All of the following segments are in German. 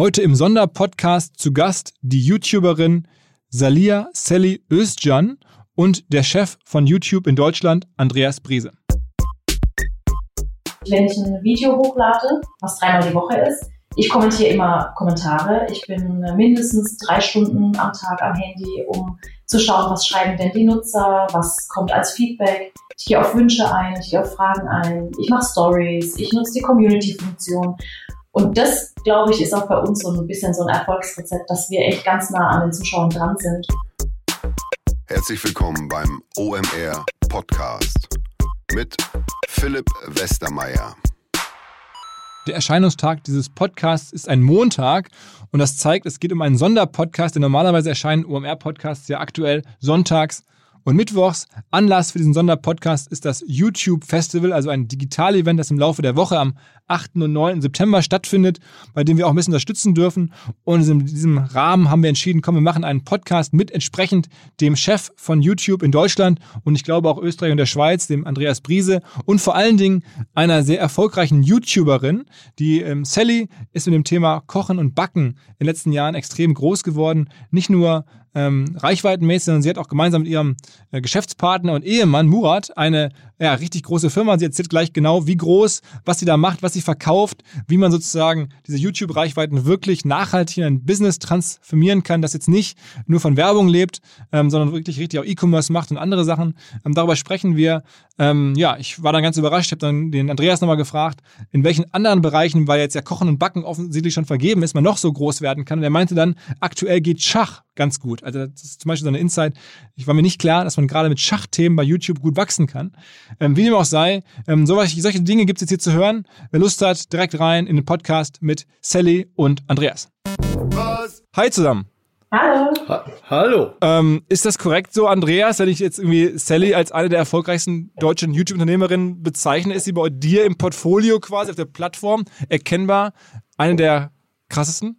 Heute im Sonderpodcast zu Gast die YouTuberin Salia Sally Özcan und der Chef von YouTube in Deutschland, Andreas Briese. Wenn ich ein Video hochlade, was dreimal die Woche ist, ich kommentiere immer Kommentare. Ich bin mindestens drei Stunden am Tag am Handy, um zu schauen, was schreiben denn die Nutzer, was kommt als Feedback. Ich gehe auf Wünsche ein, ich gehe auf Fragen ein, ich mache Stories, ich nutze die Community-Funktion. Und das, glaube ich, ist auch bei uns so ein bisschen so ein Erfolgsrezept, dass wir echt ganz nah an den Zuschauern dran sind. Herzlich willkommen beim OMR Podcast mit Philipp Westermeier. Der Erscheinungstag dieses Podcasts ist ein Montag und das zeigt, es geht um einen Sonderpodcast, denn normalerweise erscheinen OMR-Podcasts ja aktuell sonntags und mittwochs. Anlass für diesen Sonderpodcast ist das YouTube Festival, also ein Digital-Event, das im Laufe der Woche am 8. und 9. September stattfindet, bei dem wir auch ein bisschen unterstützen dürfen. Und in diesem Rahmen haben wir entschieden, komm, wir machen einen Podcast mit entsprechend dem Chef von YouTube in Deutschland und ich glaube auch Österreich und der Schweiz, dem Andreas Briese und vor allen Dingen einer sehr erfolgreichen YouTuberin, die ähm, Sally ist mit dem Thema Kochen und Backen in den letzten Jahren extrem groß geworden. Nicht nur ähm, reichweitenmäßig, sondern sie hat auch gemeinsam mit ihrem äh, Geschäftspartner und Ehemann Murat eine ja, richtig große Firma. Sie erzählt gleich genau, wie groß, was sie da macht, was sie verkauft, wie man sozusagen diese YouTube-Reichweiten wirklich nachhaltig in ein Business transformieren kann, das jetzt nicht nur von Werbung lebt, ähm, sondern wirklich richtig auch E-Commerce macht und andere Sachen. Ähm, darüber sprechen wir. Ähm, ja, ich war dann ganz überrascht, habe dann den Andreas nochmal gefragt, in welchen anderen Bereichen, weil jetzt ja Kochen und Backen offensichtlich schon vergeben ist, man noch so groß werden kann. Und er meinte dann, aktuell geht Schach ganz gut. Also das ist zum Beispiel so eine Insight. Ich war mir nicht klar, dass man gerade mit Schachthemen bei YouTube gut wachsen kann. Ähm, wie dem auch sei, ähm, solche, solche Dinge gibt es jetzt hier zu hören. Wer Lust hat, direkt rein in den Podcast mit Sally und Andreas. Was? Hi zusammen. Hallo. Ha Hallo. Ähm, ist das korrekt so, Andreas, wenn ich jetzt irgendwie Sally als eine der erfolgreichsten deutschen YouTube-Unternehmerinnen bezeichne, ist sie bei dir im Portfolio quasi auf der Plattform erkennbar eine der krassesten?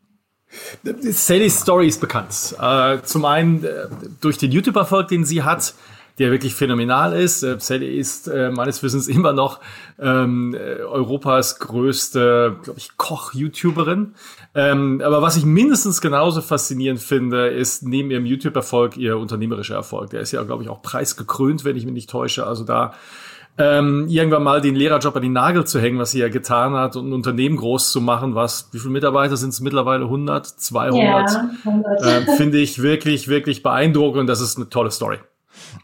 Sallys Story ist bekannt. Äh, zum einen äh, durch den YouTube-Erfolg, den sie hat, der wirklich phänomenal ist. Äh, Sally ist äh, meines Wissens immer noch ähm, äh, Europas größte, glaube ich, Koch-YouTuberin. Ähm, aber was ich mindestens genauso faszinierend finde, ist neben ihrem YouTube-Erfolg ihr unternehmerischer Erfolg. Der ist ja, glaube ich, auch preisgekrönt, wenn ich mich nicht täusche. Also da ähm, irgendwann mal den Lehrerjob an den Nagel zu hängen, was sie ja getan hat, und ein Unternehmen groß zu machen, was, wie viele Mitarbeiter sind es mittlerweile? 100, 200? Ja, 100. Äh, Finde ich wirklich, wirklich beeindruckend und das ist eine tolle Story.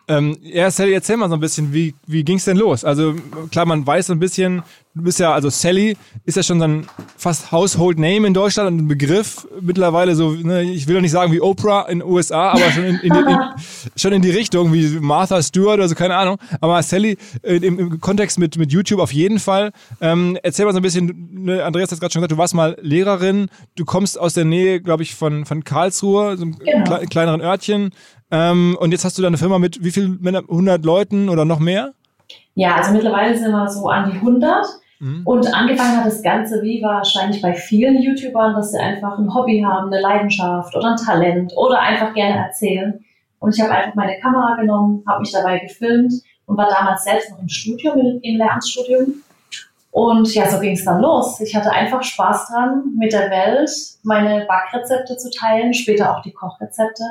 Ähm, ja, Sally, erzähl mal so ein bisschen, wie, wie ging es denn los? Also klar, man weiß so ein bisschen, du bist ja, also Sally ist ja schon so ein fast Household Name in Deutschland und ein Begriff mittlerweile so, ne, ich will doch nicht sagen wie Oprah in den USA, aber schon in, in, in, in, schon in die Richtung, wie Martha Stewart oder so, keine Ahnung. Aber Sally äh, im, im, Kontext mit, mit YouTube auf jeden Fall. Ähm, erzähl mal so ein bisschen, ne, Andreas hat gerade schon gesagt, du warst mal Lehrerin, du kommst aus der Nähe, glaube ich, von, von Karlsruhe, so einem genau. kleineren Örtchen. Ähm, und jetzt hast du da eine Firma mit wie viel 100 Leuten oder noch mehr? Ja, also mittlerweile sind wir so an die 100. Mhm. Und angefangen hat das Ganze wie wahrscheinlich bei vielen YouTubern, dass sie einfach ein Hobby haben, eine Leidenschaft oder ein Talent oder einfach gerne erzählen. Und ich habe einfach meine Kamera genommen, habe mich dabei gefilmt und war damals selbst noch im Studium, im Lehramtsstudium. Und ja, so ging es dann los. Ich hatte einfach Spaß dran, mit der Welt meine Backrezepte zu teilen, später auch die Kochrezepte.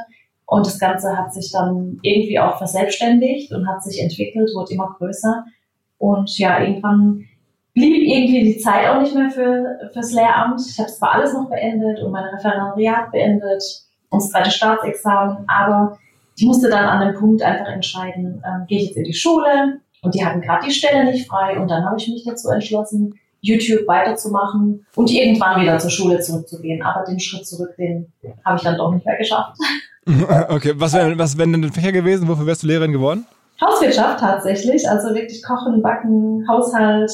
Und das Ganze hat sich dann irgendwie auch verselbstständigt und hat sich entwickelt, wurde immer größer. Und ja, irgendwann blieb irgendwie die Zeit auch nicht mehr für, fürs Lehramt. Ich habe zwar alles noch beendet und mein Referendariat beendet und das zweite Staatsexamen, aber ich musste dann an dem Punkt einfach entscheiden, ähm, gehe ich jetzt in die Schule und die hatten gerade die Stelle nicht frei und dann habe ich mich dazu entschlossen, YouTube weiterzumachen und irgendwann wieder zur Schule zurückzugehen. Aber den Schritt zurück, den habe ich dann doch nicht mehr geschafft. Okay, was wäre was wär denn ein Fächer gewesen? Wofür wärst du Lehrerin geworden? Hauswirtschaft tatsächlich, also wirklich Kochen, Backen, Haushalt,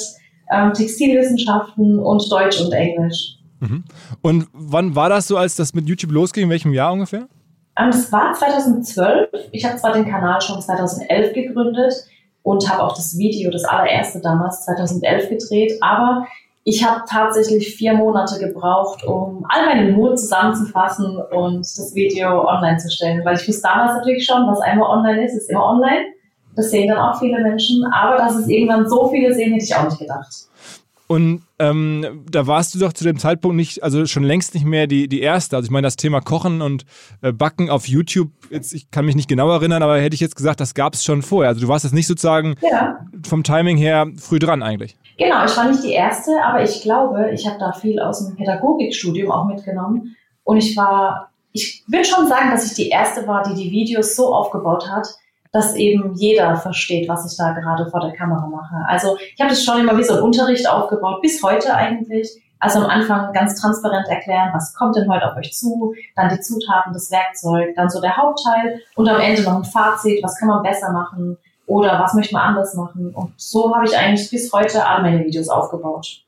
ähm, Textilwissenschaften und Deutsch und Englisch. Mhm. Und wann war das so, als das mit YouTube losging? In welchem Jahr ungefähr? Ähm, das war 2012. Ich habe zwar den Kanal schon 2011 gegründet und habe auch das Video, das allererste damals 2011 gedreht, aber ich habe tatsächlich vier Monate gebraucht, um all meine Mut zusammenzufassen und das Video online zu stellen, weil ich wusste damals natürlich schon, was einmal online ist, ist immer online. Das sehen dann auch viele Menschen, aber dass es irgendwann so viele sehen, hätte ich auch nicht gedacht. Und ähm, da warst du doch zu dem Zeitpunkt nicht, also schon längst nicht mehr die, die erste. Also ich meine, das Thema Kochen und äh, Backen auf YouTube, jetzt, ich kann mich nicht genau erinnern, aber hätte ich jetzt gesagt, das gab es schon vorher. Also du warst jetzt nicht sozusagen ja. vom Timing her früh dran eigentlich. Genau, ich war nicht die erste, aber ich glaube, ich habe da viel aus dem Pädagogikstudium auch mitgenommen. Und ich war, ich würde schon sagen, dass ich die erste war, die die Videos so aufgebaut hat, dass eben jeder versteht, was ich da gerade vor der Kamera mache. Also ich habe das schon immer wie so ein Unterricht aufgebaut, bis heute eigentlich. Also am Anfang ganz transparent erklären, was kommt denn heute auf euch zu, dann die Zutaten, das Werkzeug, dann so der Hauptteil und am Ende noch ein Fazit, was kann man besser machen oder was möchte man anders machen. Und so habe ich eigentlich bis heute alle meine Videos aufgebaut.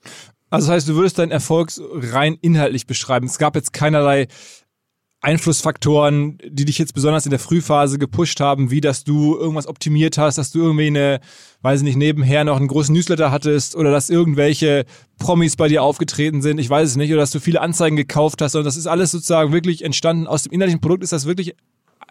Also das heißt, du würdest deinen Erfolg rein inhaltlich beschreiben. Es gab jetzt keinerlei Einflussfaktoren, die dich jetzt besonders in der Frühphase gepusht haben, wie dass du irgendwas optimiert hast, dass du irgendwie eine, weiß ich nicht, nebenher noch einen großen Newsletter hattest oder dass irgendwelche Promis bei dir aufgetreten sind, ich weiß es nicht, oder dass du viele Anzeigen gekauft hast, sondern das ist alles sozusagen wirklich entstanden aus dem innerlichen Produkt. Ist das wirklich,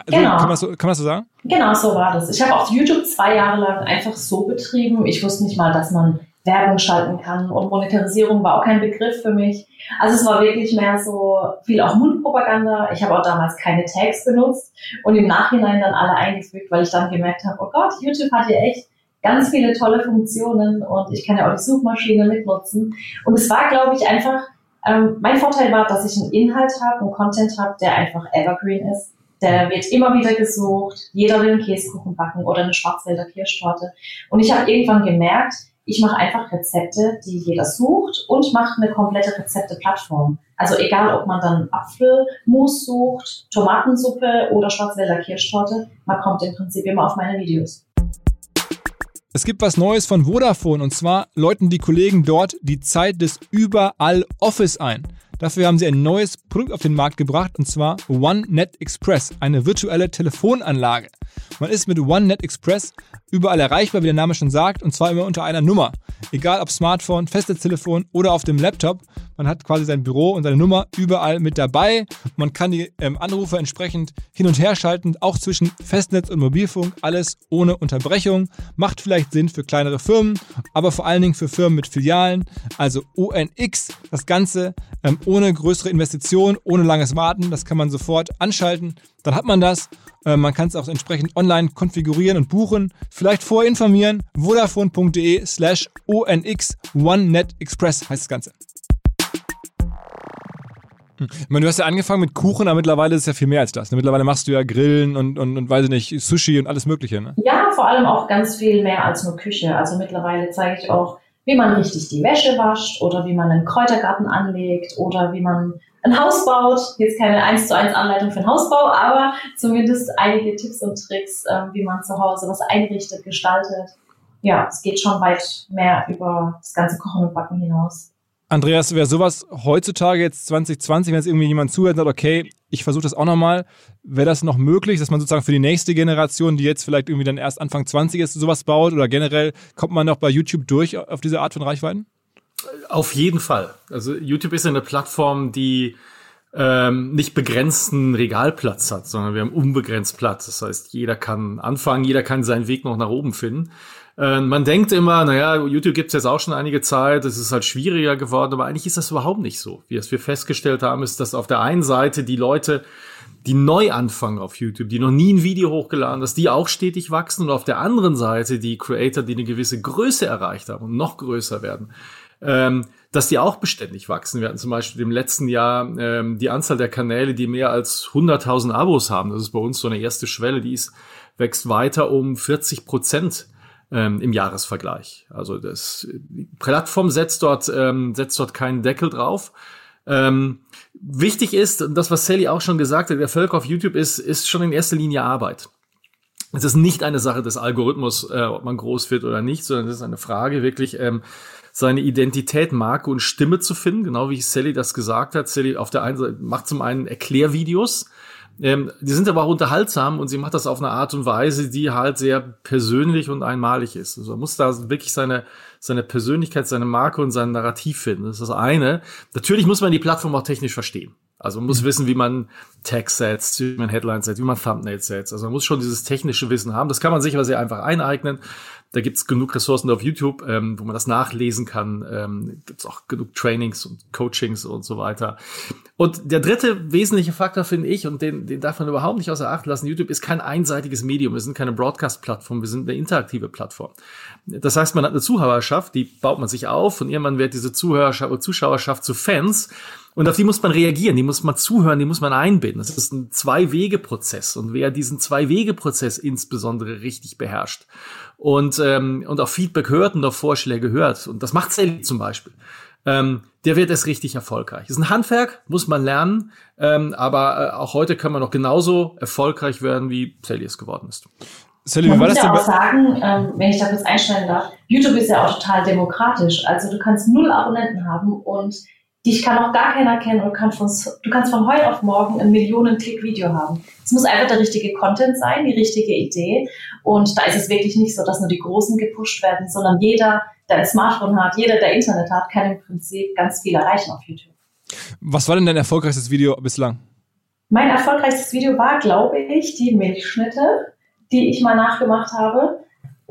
also genau. kann, man so, kann man so sagen? Genau, so war das. Ich habe auch YouTube zwei Jahre lang einfach so betrieben. Ich wusste nicht mal, dass man Werbung schalten kann und Monetarisierung war auch kein Begriff für mich. Also es war wirklich mehr so viel auch Mundpropaganda. Ich habe auch damals keine Tags benutzt und im Nachhinein dann alle eingefügt, weil ich dann gemerkt habe, oh Gott, YouTube hat ja echt ganz viele tolle Funktionen und ich kann ja auch die Suchmaschine mitnutzen. Und es war, glaube ich, einfach, ähm, mein Vorteil war, dass ich einen Inhalt habe, einen Content habe, der einfach evergreen ist. Der wird immer wieder gesucht. Jeder will einen Käsekuchen backen oder eine Schwarzwälder Kirschtorte. Und ich habe irgendwann gemerkt, ich mache einfach Rezepte, die jeder sucht und mache eine komplette Rezepte-Plattform. Also egal, ob man dann Apfelmus sucht, Tomatensuppe oder Schwarzwälder Kirschtorte, man kommt im Prinzip immer auf meine Videos. Es gibt was Neues von Vodafone und zwar läuten die Kollegen dort die Zeit des Überall Office ein. Dafür haben sie ein neues Produkt auf den Markt gebracht und zwar OneNet Express, eine virtuelle Telefonanlage. Man ist mit OneNet Express überall erreichbar, wie der Name schon sagt, und zwar immer unter einer Nummer. Egal ob Smartphone, Festnetztelefon oder auf dem Laptop. Man hat quasi sein Büro und seine Nummer überall mit dabei. Man kann die ähm, Anrufe entsprechend hin und her schalten, auch zwischen Festnetz und Mobilfunk, alles ohne Unterbrechung. Macht vielleicht Sinn für kleinere Firmen, aber vor allen Dingen für Firmen mit Filialen, also ONX. Das Ganze ähm, ohne größere Investitionen, ohne langes Warten. Das kann man sofort anschalten. Dann hat man das. Äh, man kann es auch entsprechend online konfigurieren und buchen. Vielleicht vorher informieren. Vodafone.de slash ONX OneNet Express heißt das Ganze. Ich meine, du hast ja angefangen mit Kuchen, aber mittlerweile ist es ja viel mehr als das. Mittlerweile machst du ja Grillen und, und, und weiß ich nicht, Sushi und alles Mögliche. Ne? Ja, vor allem auch ganz viel mehr als nur Küche. Also mittlerweile zeige ich auch, wie man richtig die Wäsche wascht oder wie man einen Kräutergarten anlegt oder wie man ein Haus baut. Jetzt keine 1 zu 1 Anleitung für einen Hausbau, aber zumindest einige Tipps und Tricks, ähm, wie man zu Hause was einrichtet, gestaltet. Ja, es geht schon weit mehr über das ganze Kochen und Backen hinaus. Andreas, wäre sowas heutzutage jetzt 2020, wenn jetzt irgendwie jemand zuhört und sagt, okay, ich versuche das auch nochmal, wäre das noch möglich, dass man sozusagen für die nächste Generation, die jetzt vielleicht irgendwie dann erst Anfang 20 ist, sowas baut oder generell kommt man noch bei YouTube durch auf diese Art von Reichweiten? Auf jeden Fall. Also YouTube ist eine Plattform, die ähm, nicht begrenzten Regalplatz hat, sondern wir haben unbegrenzt Platz. Das heißt, jeder kann anfangen, jeder kann seinen Weg noch nach oben finden. Äh, man denkt immer, naja, YouTube gibt's jetzt auch schon einige Zeit, es ist halt schwieriger geworden, aber eigentlich ist das überhaupt nicht so. Wie es wir festgestellt haben, ist, dass auf der einen Seite die Leute, die neu anfangen auf YouTube, die noch nie ein Video hochgeladen, dass die auch stetig wachsen und auf der anderen Seite die Creator, die eine gewisse Größe erreicht haben und noch größer werden, ähm, dass die auch beständig wachsen. Wir hatten zum Beispiel im letzten Jahr ähm, die Anzahl der Kanäle, die mehr als 100.000 Abos haben. Das ist bei uns so eine erste Schwelle, die ist, wächst weiter um 40 Prozent ähm, im Jahresvergleich. Also das die Plattform setzt dort ähm, setzt dort keinen Deckel drauf. Ähm, wichtig ist, das was Sally auch schon gesagt hat, der Erfolg auf YouTube ist ist schon in erster Linie Arbeit. Es ist nicht eine Sache des Algorithmus, äh, ob man groß wird oder nicht, sondern es ist eine Frage wirklich ähm, seine Identität, Marke und Stimme zu finden, genau wie Sally das gesagt hat. Sally auf der einen Seite macht zum einen Erklärvideos, ähm, die sind aber auch unterhaltsam und sie macht das auf eine Art und Weise, die halt sehr persönlich und einmalig ist. Also man muss da wirklich seine, seine Persönlichkeit, seine Marke und sein Narrativ finden. Das ist das eine. Natürlich muss man die Plattform auch technisch verstehen. Also man muss mhm. wissen, wie man Text setzt, wie man Headlines setzt, wie man Thumbnails setzt. Also man muss schon dieses technische Wissen haben. Das kann man sich aber sehr einfach eineignen. Da gibt's genug Ressourcen auf YouTube, ähm, wo man das nachlesen kann. Ähm, gibt's auch genug Trainings und Coachings und so weiter. Und der dritte wesentliche Faktor finde ich, und den, den darf man überhaupt nicht außer Acht lassen, YouTube ist kein einseitiges Medium, wir sind keine Broadcast-Plattform, wir sind eine interaktive Plattform. Das heißt, man hat eine Zuhörerschaft, die baut man sich auf und irgendwann wird diese Zuhörerschaft Zuschauerschaft zu Fans und auf die muss man reagieren, die muss man zuhören, die muss man einbinden. Das ist ein Zwei-Wege-Prozess. Und wer diesen Zwei-Wege-Prozess insbesondere richtig beherrscht und, ähm, und auf Feedback hört und auf Vorschläge hört, und das macht Sally zum Beispiel, ähm, der wird es richtig erfolgreich. Das ist ein Handwerk, muss man lernen, ähm, aber äh, auch heute kann man noch genauso erfolgreich werden, wie Sally es geworden ist. Sally, man war muss das ja auch sagen, ähm, wenn ich da kurz einsteigen darf, YouTube ist ja auch total demokratisch. Also du kannst null Abonnenten haben und Dich kann auch gar keiner kennen und kann von, du kannst von heute auf morgen ein Millionen-Klick-Video haben. Es muss einfach der richtige Content sein, die richtige Idee. Und da ist es wirklich nicht so, dass nur die Großen gepusht werden, sondern jeder, der ein Smartphone hat, jeder, der Internet hat, kann im Prinzip ganz viel erreichen auf YouTube. Was war denn dein erfolgreichstes Video bislang? Mein erfolgreichstes Video war, glaube ich, die Milchschnitte, die ich mal nachgemacht habe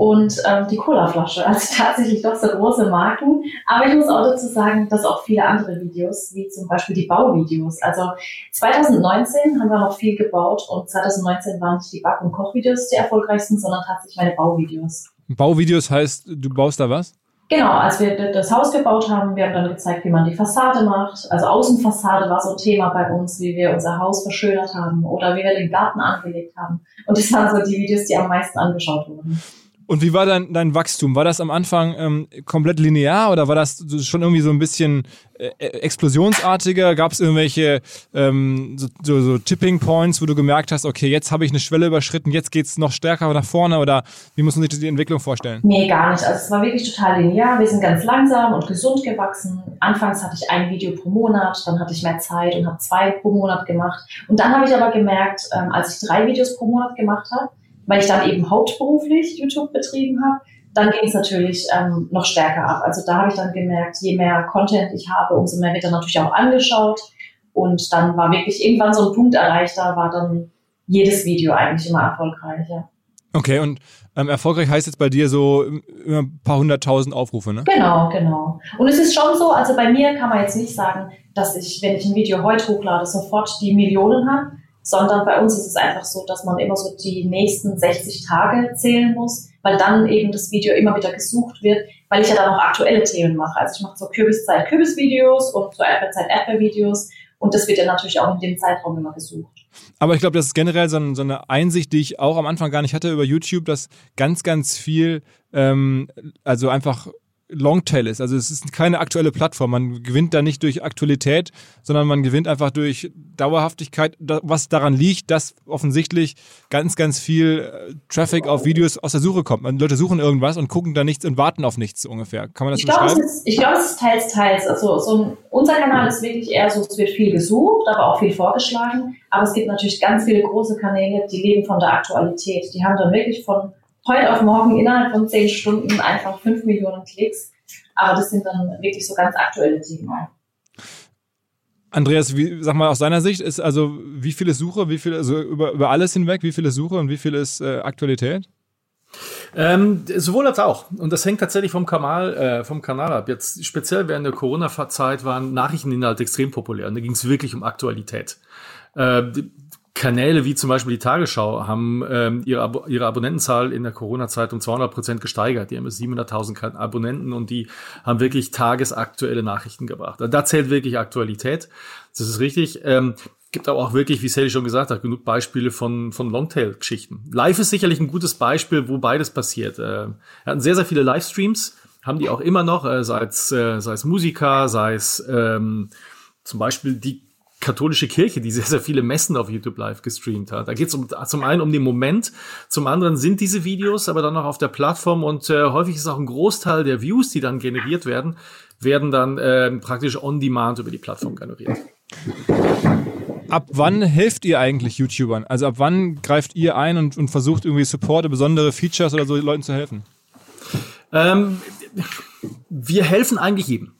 und ähm, die Colaflasche. Also tatsächlich doch so große Marken. Aber ich muss auch dazu sagen, dass auch viele andere Videos, wie zum Beispiel die Bauvideos. Also 2019 haben wir noch viel gebaut und 2019 waren nicht die Back- und Kochvideos die erfolgreichsten, sondern tatsächlich meine Bauvideos. Bauvideos heißt, du baust da was? Genau, als wir das Haus gebaut haben, wir haben dann gezeigt, wie man die Fassade macht. Also Außenfassade war so ein Thema bei uns, wie wir unser Haus verschönert haben oder wie wir den Garten angelegt haben. Und das waren so die Videos, die am meisten angeschaut wurden. Und wie war dein, dein Wachstum? War das am Anfang ähm, komplett linear oder war das schon irgendwie so ein bisschen äh, explosionsartiger? Gab es irgendwelche ähm, so, so, so, Tipping Points, wo du gemerkt hast, okay, jetzt habe ich eine Schwelle überschritten, jetzt geht's noch stärker nach vorne oder wie muss man sich die Entwicklung vorstellen? Nee, gar nicht. Also es war wirklich total linear. Wir sind ganz langsam und gesund gewachsen. Anfangs hatte ich ein Video pro Monat, dann hatte ich mehr Zeit und habe zwei pro Monat gemacht. Und dann habe ich aber gemerkt, ähm, als ich drei Videos pro Monat gemacht habe, weil ich dann eben hauptberuflich YouTube betrieben habe, dann ging es natürlich ähm, noch stärker ab. Also da habe ich dann gemerkt, je mehr Content ich habe, umso mehr wird dann natürlich auch angeschaut. Und dann war wirklich irgendwann so ein Punkt erreicht, da war dann jedes Video eigentlich immer erfolgreich. Ja. Okay, und ähm, erfolgreich heißt jetzt bei dir so immer ein paar hunderttausend Aufrufe, ne? Genau, genau. Und es ist schon so, also bei mir kann man jetzt nicht sagen, dass ich, wenn ich ein Video heute hochlade, sofort die Millionen habe, sondern bei uns ist es einfach so, dass man immer so die nächsten 60 Tage zählen muss, weil dann eben das Video immer wieder gesucht wird, weil ich ja dann auch aktuelle Themen mache. Also ich mache so Kürbiszeit Kürbisvideos und so Erdbeerzeit Erdbeervideos und das wird ja natürlich auch in dem Zeitraum immer gesucht. Aber ich glaube, das ist generell so, eine Einsicht, die ich auch am Anfang gar nicht hatte über YouTube, dass ganz, ganz viel, ähm, also einfach Longtail ist. Also es ist keine aktuelle Plattform. Man gewinnt da nicht durch Aktualität, sondern man gewinnt einfach durch Dauerhaftigkeit, was daran liegt, dass offensichtlich ganz, ganz viel äh, Traffic auf Videos aus der Suche kommt. Leute suchen irgendwas und gucken da nichts und warten auf nichts ungefähr. Kann man das ich so beschreiben? Ist, ich glaube, es ist teils, teils. Also so ein, unser Kanal ist wirklich eher so, es wird viel gesucht, aber auch viel vorgeschlagen. Aber es gibt natürlich ganz viele große Kanäle, die leben von der Aktualität. Die haben dann wirklich von heute auf morgen innerhalb von zehn Stunden einfach fünf Millionen Klicks. Aber das sind dann wirklich so ganz aktuelle Themen. Andreas, wie, sag mal aus deiner Sicht ist also wie viel ist Suche, wie viel also über, über alles hinweg, wie viel ist Suche und wie viel ist äh, Aktualität? Ähm, sowohl als auch. Und das hängt tatsächlich vom Kanal, äh, vom Kanal ab. Jetzt speziell während der Corona-Zeit waren Nachrichteninhalte extrem populär und da ging es wirklich um Aktualität. Äh, Kanäle wie zum Beispiel die Tagesschau haben ähm, ihre, Ab ihre Abonnentenzahl in der Corona-Zeit um 200 Prozent gesteigert. Die haben 700.000 Abonnenten und die haben wirklich tagesaktuelle Nachrichten gebracht. Also da zählt wirklich Aktualität. Das ist richtig. Ähm, gibt aber auch wirklich, wie Sally schon gesagt hat, genug Beispiele von, von Longtail-Geschichten. Live ist sicherlich ein gutes Beispiel, wo beides passiert. Äh, wir hatten sehr, sehr viele Livestreams, haben die auch immer noch, äh, sei, es, äh, sei es Musiker, sei es ähm, zum Beispiel die katholische Kirche, die sehr, sehr viele Messen auf YouTube Live gestreamt hat. Da geht es um, zum einen um den Moment, zum anderen sind diese Videos aber dann noch auf der Plattform und äh, häufig ist auch ein Großteil der Views, die dann generiert werden, werden dann äh, praktisch on demand über die Plattform generiert. Ab wann helft ihr eigentlich YouTubern? Also ab wann greift ihr ein und, und versucht irgendwie Support, besondere Features oder so Leuten zu helfen? Ähm, wir helfen eigentlich jedem.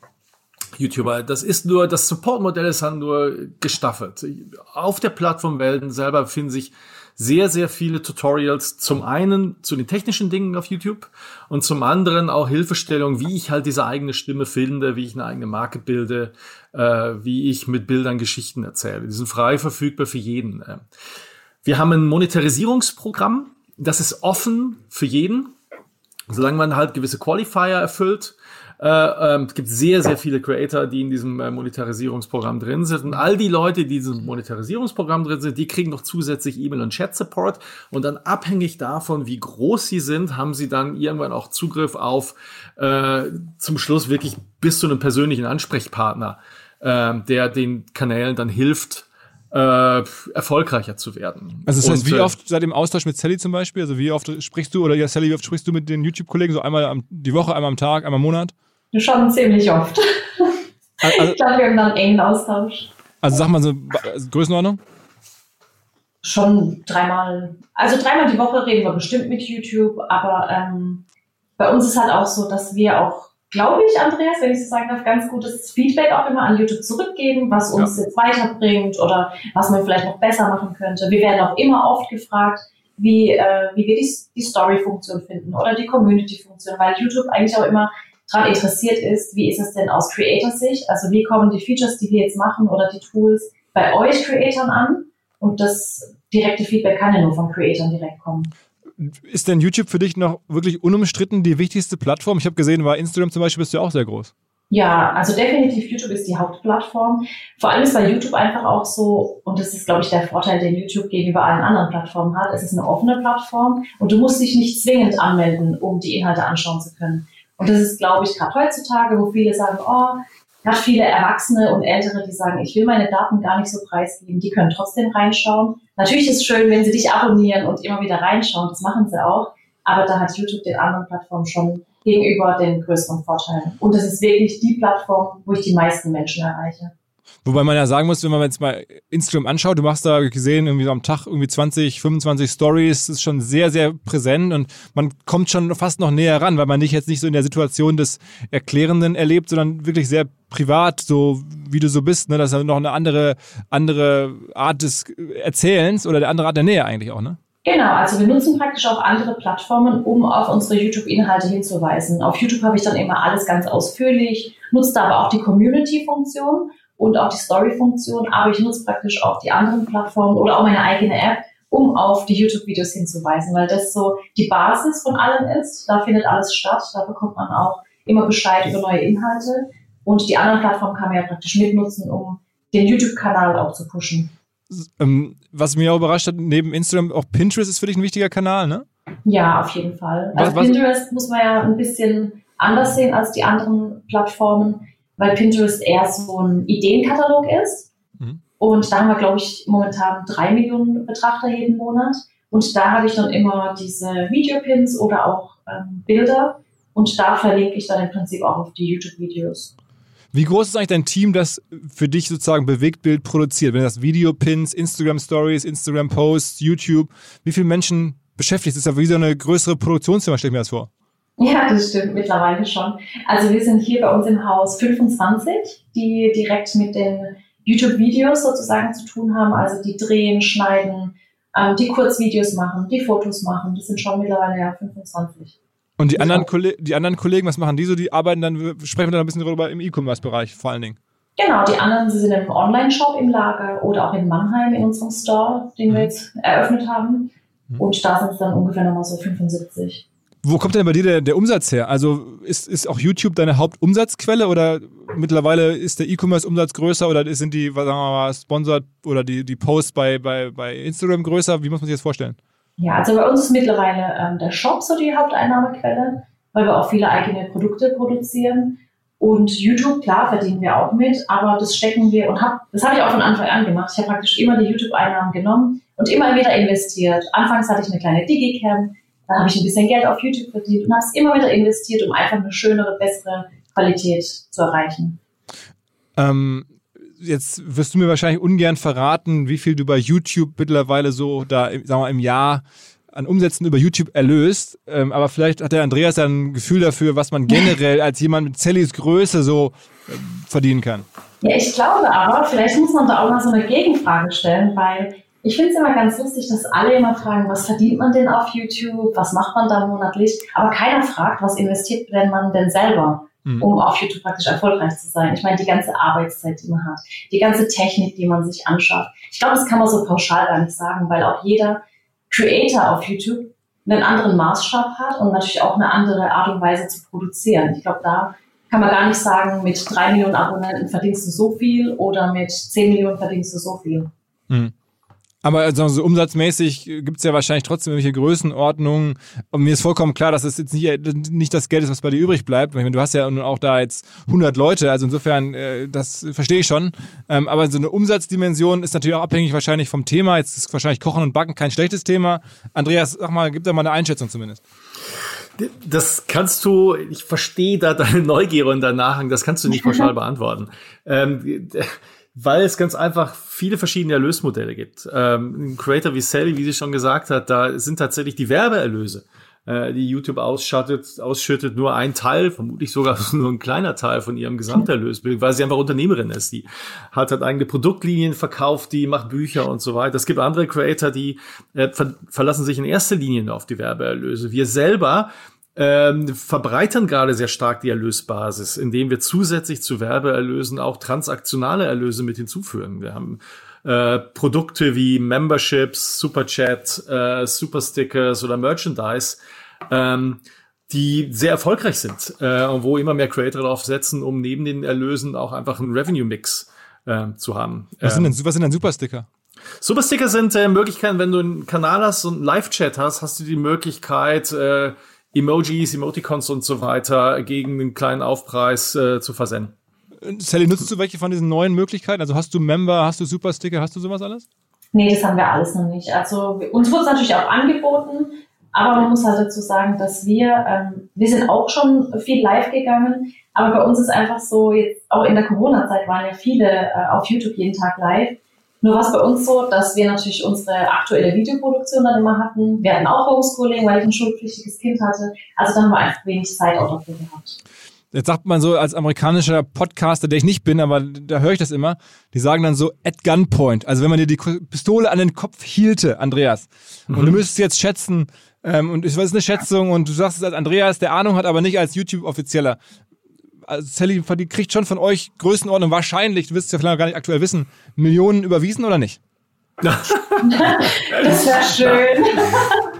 YouTuber. Das ist nur, das Support-Modell ist halt nur gestaffelt. Auf der Plattform Welten selber finden sich sehr, sehr viele Tutorials. Zum einen zu den technischen Dingen auf YouTube und zum anderen auch Hilfestellung, wie ich halt diese eigene Stimme finde, wie ich eine eigene Marke bilde, äh, wie ich mit Bildern Geschichten erzähle. Die sind frei verfügbar für jeden. Wir haben ein Monetarisierungsprogramm, das ist offen für jeden, solange man halt gewisse Qualifier erfüllt. Äh, ähm, es gibt sehr, sehr viele Creator, die in diesem äh, Monetarisierungsprogramm drin sind. Und all die Leute, die in diesem Monetarisierungsprogramm drin sind, die kriegen noch zusätzlich E-Mail- und Chat-Support. Und dann abhängig davon, wie groß sie sind, haben sie dann irgendwann auch Zugriff auf äh, zum Schluss wirklich bis zu einem persönlichen Ansprechpartner, äh, der den Kanälen dann hilft, äh, erfolgreicher zu werden. Also das heißt, und, wie äh, oft seit dem Austausch mit Sally zum Beispiel, also wie oft sprichst du oder ja Sally, wie oft sprichst du mit den YouTube-Kollegen so einmal am, die Woche, einmal am Tag, einmal im Monat? Schon ziemlich oft. Also, ich glaube, wir haben dann einen engen Austausch. Also sag mal so also Größenordnung? Schon dreimal, also dreimal die Woche reden wir bestimmt mit YouTube, aber ähm, bei uns ist halt auch so, dass wir auch, glaube ich, Andreas, wenn ich so sagen darf, ganz gutes Feedback auch immer an YouTube zurückgeben, was uns ja. jetzt weiterbringt oder was man vielleicht noch besser machen könnte. Wir werden auch immer oft gefragt, wie, äh, wie wir die, die Story-Funktion finden oder die Community-Funktion, weil YouTube eigentlich auch immer daran interessiert ist, wie ist es denn aus Creator-Sicht? Also wie kommen die Features, die wir jetzt machen oder die Tools bei euch Creatoren an? Und das direkte Feedback kann ja nur von Creatoren direkt kommen. Ist denn YouTube für dich noch wirklich unumstritten die wichtigste Plattform? Ich habe gesehen, bei Instagram zum Beispiel bist du ja auch sehr groß. Ja, also definitiv YouTube ist die Hauptplattform. Vor allem ist bei YouTube einfach auch so, und das ist, glaube ich, der Vorteil, den YouTube gegenüber allen anderen Plattformen hat. Es ist eine offene Plattform und du musst dich nicht zwingend anmelden, um die Inhalte anschauen zu können. Und das ist, glaube ich, gerade heutzutage, wo viele sagen, oh, gerade viele Erwachsene und Ältere, die sagen, ich will meine Daten gar nicht so preisgeben, die können trotzdem reinschauen. Natürlich ist es schön, wenn sie dich abonnieren und immer wieder reinschauen, das machen sie auch. Aber da hat YouTube den anderen Plattformen schon gegenüber den größeren Vorteilen. Und es ist wirklich die Plattform, wo ich die meisten Menschen erreiche. Wobei man ja sagen muss, wenn man jetzt mal Instagram anschaut, du machst da gesehen, irgendwie so am Tag irgendwie 20, 25 Stories, ist schon sehr, sehr präsent und man kommt schon fast noch näher ran, weil man dich jetzt nicht so in der Situation des Erklärenden erlebt, sondern wirklich sehr privat, so wie du so bist, ne? Das ist noch eine andere, andere Art des Erzählens oder eine andere Art der Nähe eigentlich auch, ne? Genau, also wir nutzen praktisch auch andere Plattformen, um auf unsere YouTube-Inhalte hinzuweisen. Auf YouTube habe ich dann immer alles ganz ausführlich, nutze aber auch die Community-Funktion und auch die Story-Funktion, aber ich nutze praktisch auch die anderen Plattformen oder auch meine eigene App, um auf die YouTube-Videos hinzuweisen, weil das so die Basis von allem ist. Da findet alles statt, da bekommt man auch immer Bescheid über neue Inhalte und die anderen Plattformen kann man ja praktisch mitnutzen, um den YouTube-Kanal auch zu pushen. Ähm, was mich auch überrascht hat, neben Instagram auch Pinterest ist für dich ein wichtiger Kanal, ne? Ja, auf jeden Fall. Also was, Pinterest muss man ja ein bisschen anders sehen als die anderen Plattformen weil Pinterest eher so ein Ideenkatalog ist. Mhm. Und da haben wir, glaube ich, momentan drei Millionen Betrachter jeden Monat. Und da habe ich dann immer diese Videopins oder auch ähm, Bilder. Und da verlinke ich dann im Prinzip auch auf die YouTube-Videos. Wie groß ist eigentlich dein Team, das für dich sozusagen Bewegtbild produziert? Wenn das Videopins, Instagram Stories, Instagram Posts, YouTube, wie viele Menschen beschäftigt? Das ist ja wie so eine größere Produktionsfirma, stelle ich mir das vor. Ja, das stimmt mittlerweile schon. Also wir sind hier bei uns im Haus 25, die direkt mit den YouTube-Videos sozusagen zu tun haben. Also die drehen, schneiden, ähm, die Kurzvideos machen, die Fotos machen. Das sind schon mittlerweile ja 25. Und die anderen, die anderen Kollegen, was machen die so? Die arbeiten dann, sprechen wir dann ein bisschen darüber im E-Commerce-Bereich vor allen Dingen. Genau, die anderen sie sind im Online-Shop im Lager oder auch in Mannheim in unserem Store, den wir mhm. jetzt eröffnet haben. Mhm. Und da sind es dann ungefähr nochmal so 75. Wo kommt denn bei dir der, der Umsatz her? Also ist, ist auch YouTube deine Hauptumsatzquelle oder mittlerweile ist der E-Commerce-Umsatz größer oder sind die, sagen wir mal, Sponsored oder die, die Posts bei, bei, bei Instagram größer? Wie muss man sich das vorstellen? Ja, also bei uns ist mittlerweile ähm, der Shop so die Haupteinnahmequelle, weil wir auch viele eigene Produkte produzieren. Und YouTube, klar, verdienen wir auch mit, aber das stecken wir und hab, das habe ich auch von Anfang an gemacht. Ich habe praktisch immer die YouTube-Einnahmen genommen und immer wieder investiert. Anfangs hatte ich eine kleine Digicam, dann habe ich ein bisschen Geld auf YouTube verdient und habe es immer wieder investiert, um einfach eine schönere, bessere Qualität zu erreichen. Ähm, jetzt wirst du mir wahrscheinlich ungern verraten, wie viel du bei YouTube mittlerweile so da, sagen wir, im Jahr an Umsätzen über YouTube erlöst. Ähm, aber vielleicht hat der Andreas ja ein Gefühl dafür, was man generell als jemand mit Sallys Größe so äh, verdienen kann. Ja, ich glaube aber, vielleicht muss man da auch mal so eine Gegenfrage stellen, weil ich finde es immer ganz lustig, dass alle immer fragen, was verdient man denn auf YouTube, was macht man da monatlich, aber keiner fragt, was investiert denn man denn selber, mhm. um auf YouTube praktisch erfolgreich zu sein. Ich meine, die ganze Arbeitszeit, die man hat, die ganze Technik, die man sich anschaut. Ich glaube, das kann man so pauschal gar nicht sagen, weil auch jeder Creator auf YouTube einen anderen Maßstab hat und natürlich auch eine andere Art und Weise zu produzieren. Ich glaube, da kann man gar nicht sagen, mit drei Millionen Abonnenten verdienst du so viel oder mit zehn Millionen verdienst du so viel. Mhm. Aber also so umsatzmäßig gibt's ja wahrscheinlich trotzdem irgendwelche Größenordnungen. Und mir ist vollkommen klar, dass es jetzt nicht, nicht das Geld ist, was bei dir übrig bleibt. Ich meine, du hast ja auch da jetzt 100 Leute, also insofern, äh, das verstehe ich schon. Ähm, aber so eine Umsatzdimension ist natürlich auch abhängig wahrscheinlich vom Thema. Jetzt ist wahrscheinlich Kochen und Backen kein schlechtes Thema. Andreas, sag mal, gib da mal eine Einschätzung zumindest. Das kannst du, ich verstehe da deine Neugier und dein Nachhang, das kannst du nicht pauschal beantworten. Ähm, weil es ganz einfach viele verschiedene Erlösmodelle gibt. Ähm, ein Creator wie Sally, wie sie schon gesagt hat, da sind tatsächlich die Werbeerlöse, äh, die YouTube ausschattet, ausschüttet, nur ein Teil, vermutlich sogar nur ein kleiner Teil von ihrem Gesamterlös, weil sie einfach Unternehmerin ist. Die hat halt eigene Produktlinien verkauft, die macht Bücher und so weiter. Es gibt andere Creator, die äh, ver verlassen sich in erster Linie auf die Werbeerlöse. Wir selber ähm, verbreitern gerade sehr stark die Erlösbasis, indem wir zusätzlich zu Werbeerlösen auch transaktionale Erlöse mit hinzufügen. Wir haben äh, Produkte wie Memberships, Superchat, äh, Superstickers oder Merchandise, ähm, die sehr erfolgreich sind äh, und wo immer mehr Creator darauf setzen, um neben den Erlösen auch einfach einen Revenue-Mix äh, zu haben. Was sind, denn, ähm, was sind denn Supersticker? Supersticker sind äh, Möglichkeiten, wenn du einen Kanal hast und einen Live-Chat hast, hast du die Möglichkeit, äh, Emojis, Emoticons und so weiter gegen einen kleinen Aufpreis äh, zu versenden. Sally, nutzt du welche von diesen neuen Möglichkeiten? Also hast du Member, hast du Supersticker, hast du sowas alles? Nee, das haben wir alles noch nicht. Also uns wurde es natürlich auch angeboten, aber man muss halt dazu sagen, dass wir, ähm, wir sind auch schon viel live gegangen, aber bei uns ist einfach so, jetzt auch in der Corona-Zeit waren ja viele äh, auf YouTube jeden Tag live. Nur war es bei uns so, dass wir natürlich unsere aktuelle Videoproduktion dann immer hatten. Wir hatten auch Homeschooling, weil ich ein schulpflichtiges Kind hatte. Also da haben wir einfach wenig Zeit auch dafür gehabt. Jetzt sagt man so als amerikanischer Podcaster, der ich nicht bin, aber da höre ich das immer, die sagen dann so at gunpoint. Also wenn man dir die Pistole an den Kopf hielte, Andreas, mhm. und du müsstest jetzt schätzen, ähm, und ich weiß eine Schätzung, und du sagst es als Andreas, der Ahnung hat, aber nicht als YouTube-Offizieller also Sally die kriegt schon von euch Größenordnung wahrscheinlich, du wirst es ja vielleicht gar nicht aktuell wissen, Millionen überwiesen oder nicht? das wäre schön.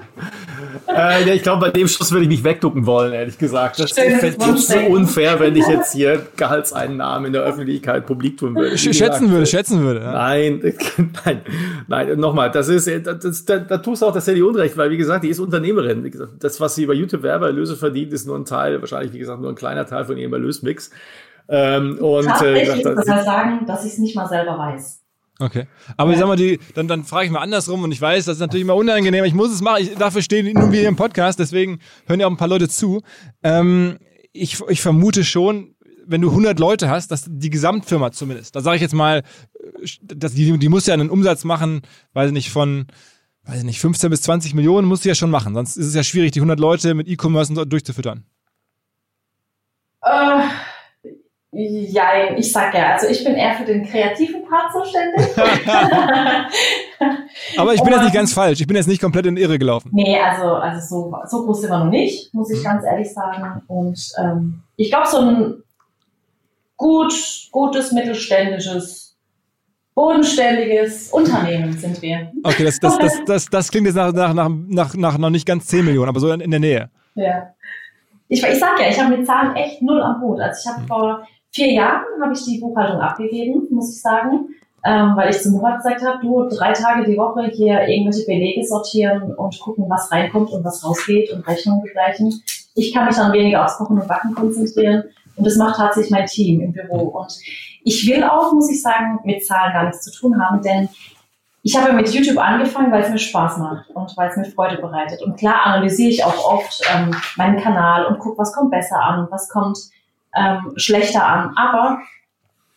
äh, ja, ich glaube, bei dem Schluss würde ich mich wegducken wollen, ehrlich gesagt. Das fände so unfair, wenn ich jetzt hier Gehaltseinnahmen in der Öffentlichkeit publik tun würde. Sch schätzen würde, schätzen würde. Ja. Nein, nein, nein, nochmal, das ist, das, das, da, da tust du auch das Handy Unrecht, weil, wie gesagt, die ist Unternehmerin. Wie gesagt, das, was sie bei YouTube Werbeerlöse verdient, ist nur ein Teil, wahrscheinlich, wie gesagt, nur ein kleiner Teil von ihrem Erlösmix. Ähm, und, äh, gesagt, das heißt sagen, dass ich es nicht mal selber weiß. Okay. Aber ja. ich sag mal, die, dann, dann frage ich mal andersrum und ich weiß, das ist natürlich immer unangenehm. Ich muss es machen. Ich, dafür stehen nur wir im Podcast, deswegen hören ja auch ein paar Leute zu. Ähm, ich, ich vermute schon, wenn du 100 Leute hast, dass die Gesamtfirma zumindest, da sage ich jetzt mal, dass die, die muss ja einen Umsatz machen, weiß ich nicht, von, weiß ich nicht, 15 bis 20 Millionen muss sie ja schon machen. Sonst ist es ja schwierig, die 100 Leute mit E-Commerce durchzufüttern. Äh. Ja, ich sag ja, also ich bin eher für den kreativen Part zuständig. Aber ich bin jetzt nicht ganz falsch. Ich bin jetzt nicht komplett in Irre gelaufen. Nee, also, also so, so groß sind wir noch nicht, muss ich mhm. ganz ehrlich sagen. Und ähm, ich glaube, so ein gut, gutes, mittelständisches, bodenständiges Unternehmen sind wir. Okay, das, das, das, das, das klingt jetzt nach, nach, nach, nach, nach noch nicht ganz 10 Millionen, aber so in, in der Nähe. Ja. Ich, ich sag ja, ich habe mit Zahlen echt null am Hut. Also ich habe mhm. vor vier Jahren habe ich die Buchhaltung abgegeben, muss ich sagen, ähm, weil ich zum Murat gesagt habe, du drei Tage die Woche hier irgendwelche Belege sortieren und gucken, was reinkommt und was rausgeht und Rechnungen begleichen. Ich kann mich dann weniger aufs Kochen und Backen konzentrieren und das macht tatsächlich mein Team im Büro. Und ich will auch, muss ich sagen, mit Zahlen gar nichts zu tun haben, denn ich habe mit YouTube angefangen, weil es mir Spaß macht und weil es mir Freude bereitet. Und klar analysiere ich auch oft ähm, meinen Kanal und gucke, was kommt besser an, was kommt ähm, schlechter an. Aber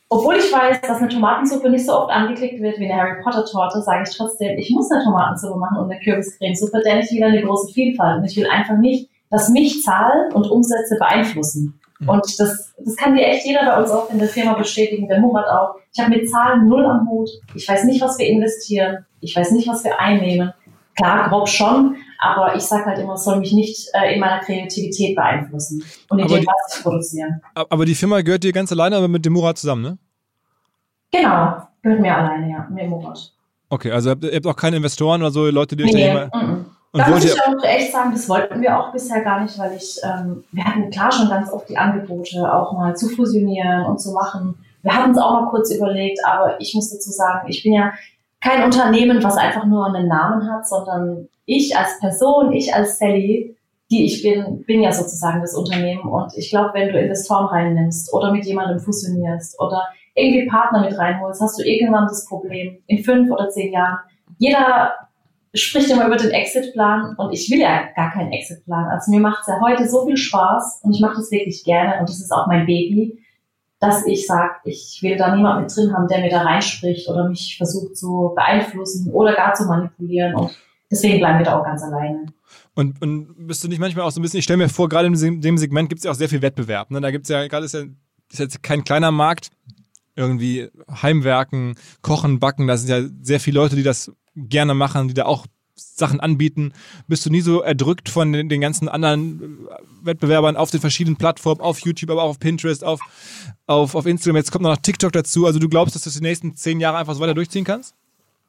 obwohl ich weiß, dass eine Tomatensuppe nicht so oft angeklickt wird wie eine Harry Potter Torte, sage ich trotzdem, ich muss eine Tomatensuppe machen und eine Kürbiscremesuppe, denn ich will eine große Vielfalt und ich will einfach nicht, dass mich Zahlen und Umsätze beeinflussen. Mhm. Und das, das kann dir echt jeder bei uns auch in der Firma bestätigen, der Murat auch. Ich habe mit Zahlen null am Hut. Ich weiß nicht, was wir investieren. Ich weiß nicht, was wir einnehmen. Klar, grob schon, aber ich sage halt immer, es soll mich nicht äh, in meiner Kreativität beeinflussen und in aber dem, was ich produziere. Aber die Firma gehört dir ganz alleine aber mit dem Murat zusammen, ne? Genau, gehört mir alleine, ja, mir Murat. Okay, also ihr habt auch keine Investoren oder so, Leute, die euch nee, da immer... Und da muss ich auch echt sagen, das wollten wir auch bisher gar nicht, weil ich, ähm, wir hatten klar schon ganz oft die Angebote, auch mal zu fusionieren und zu machen. Wir hatten es auch mal kurz überlegt, aber ich muss dazu sagen, ich bin ja kein Unternehmen, was einfach nur einen Namen hat, sondern ich als Person, ich als Sally, die ich bin, bin ja sozusagen das Unternehmen. Und ich glaube, wenn du Investoren reinnimmst oder mit jemandem fusionierst oder irgendwie Partner mit reinholst, hast du irgendwann das Problem in fünf oder zehn Jahren. Jeder spricht immer über den Exit-Plan und ich will ja gar keinen Exit-Plan. Also mir macht es ja heute so viel Spaß und ich mache das wirklich gerne und das ist auch mein Baby dass ich sage, ich will da niemand mit drin haben, der mir da reinspricht oder mich versucht zu beeinflussen oder gar zu manipulieren. Und deswegen bleiben wir da auch ganz alleine. Und, und bist du nicht manchmal auch so ein bisschen, ich stelle mir vor, gerade in dem Segment gibt es ja auch sehr viel Wettbewerb. Ne? Da gibt es ja, gerade ist ja ist jetzt kein kleiner Markt, irgendwie Heimwerken, Kochen, Backen, da sind ja sehr viele Leute, die das gerne machen, die da auch Sachen anbieten, bist du nie so erdrückt von den, den, ganzen anderen Wettbewerbern auf den verschiedenen Plattformen, auf YouTube, aber auch auf Pinterest, auf, auf, auf Instagram. Jetzt kommt noch TikTok dazu. Also du glaubst, dass du das die nächsten zehn Jahre einfach so weiter durchziehen kannst?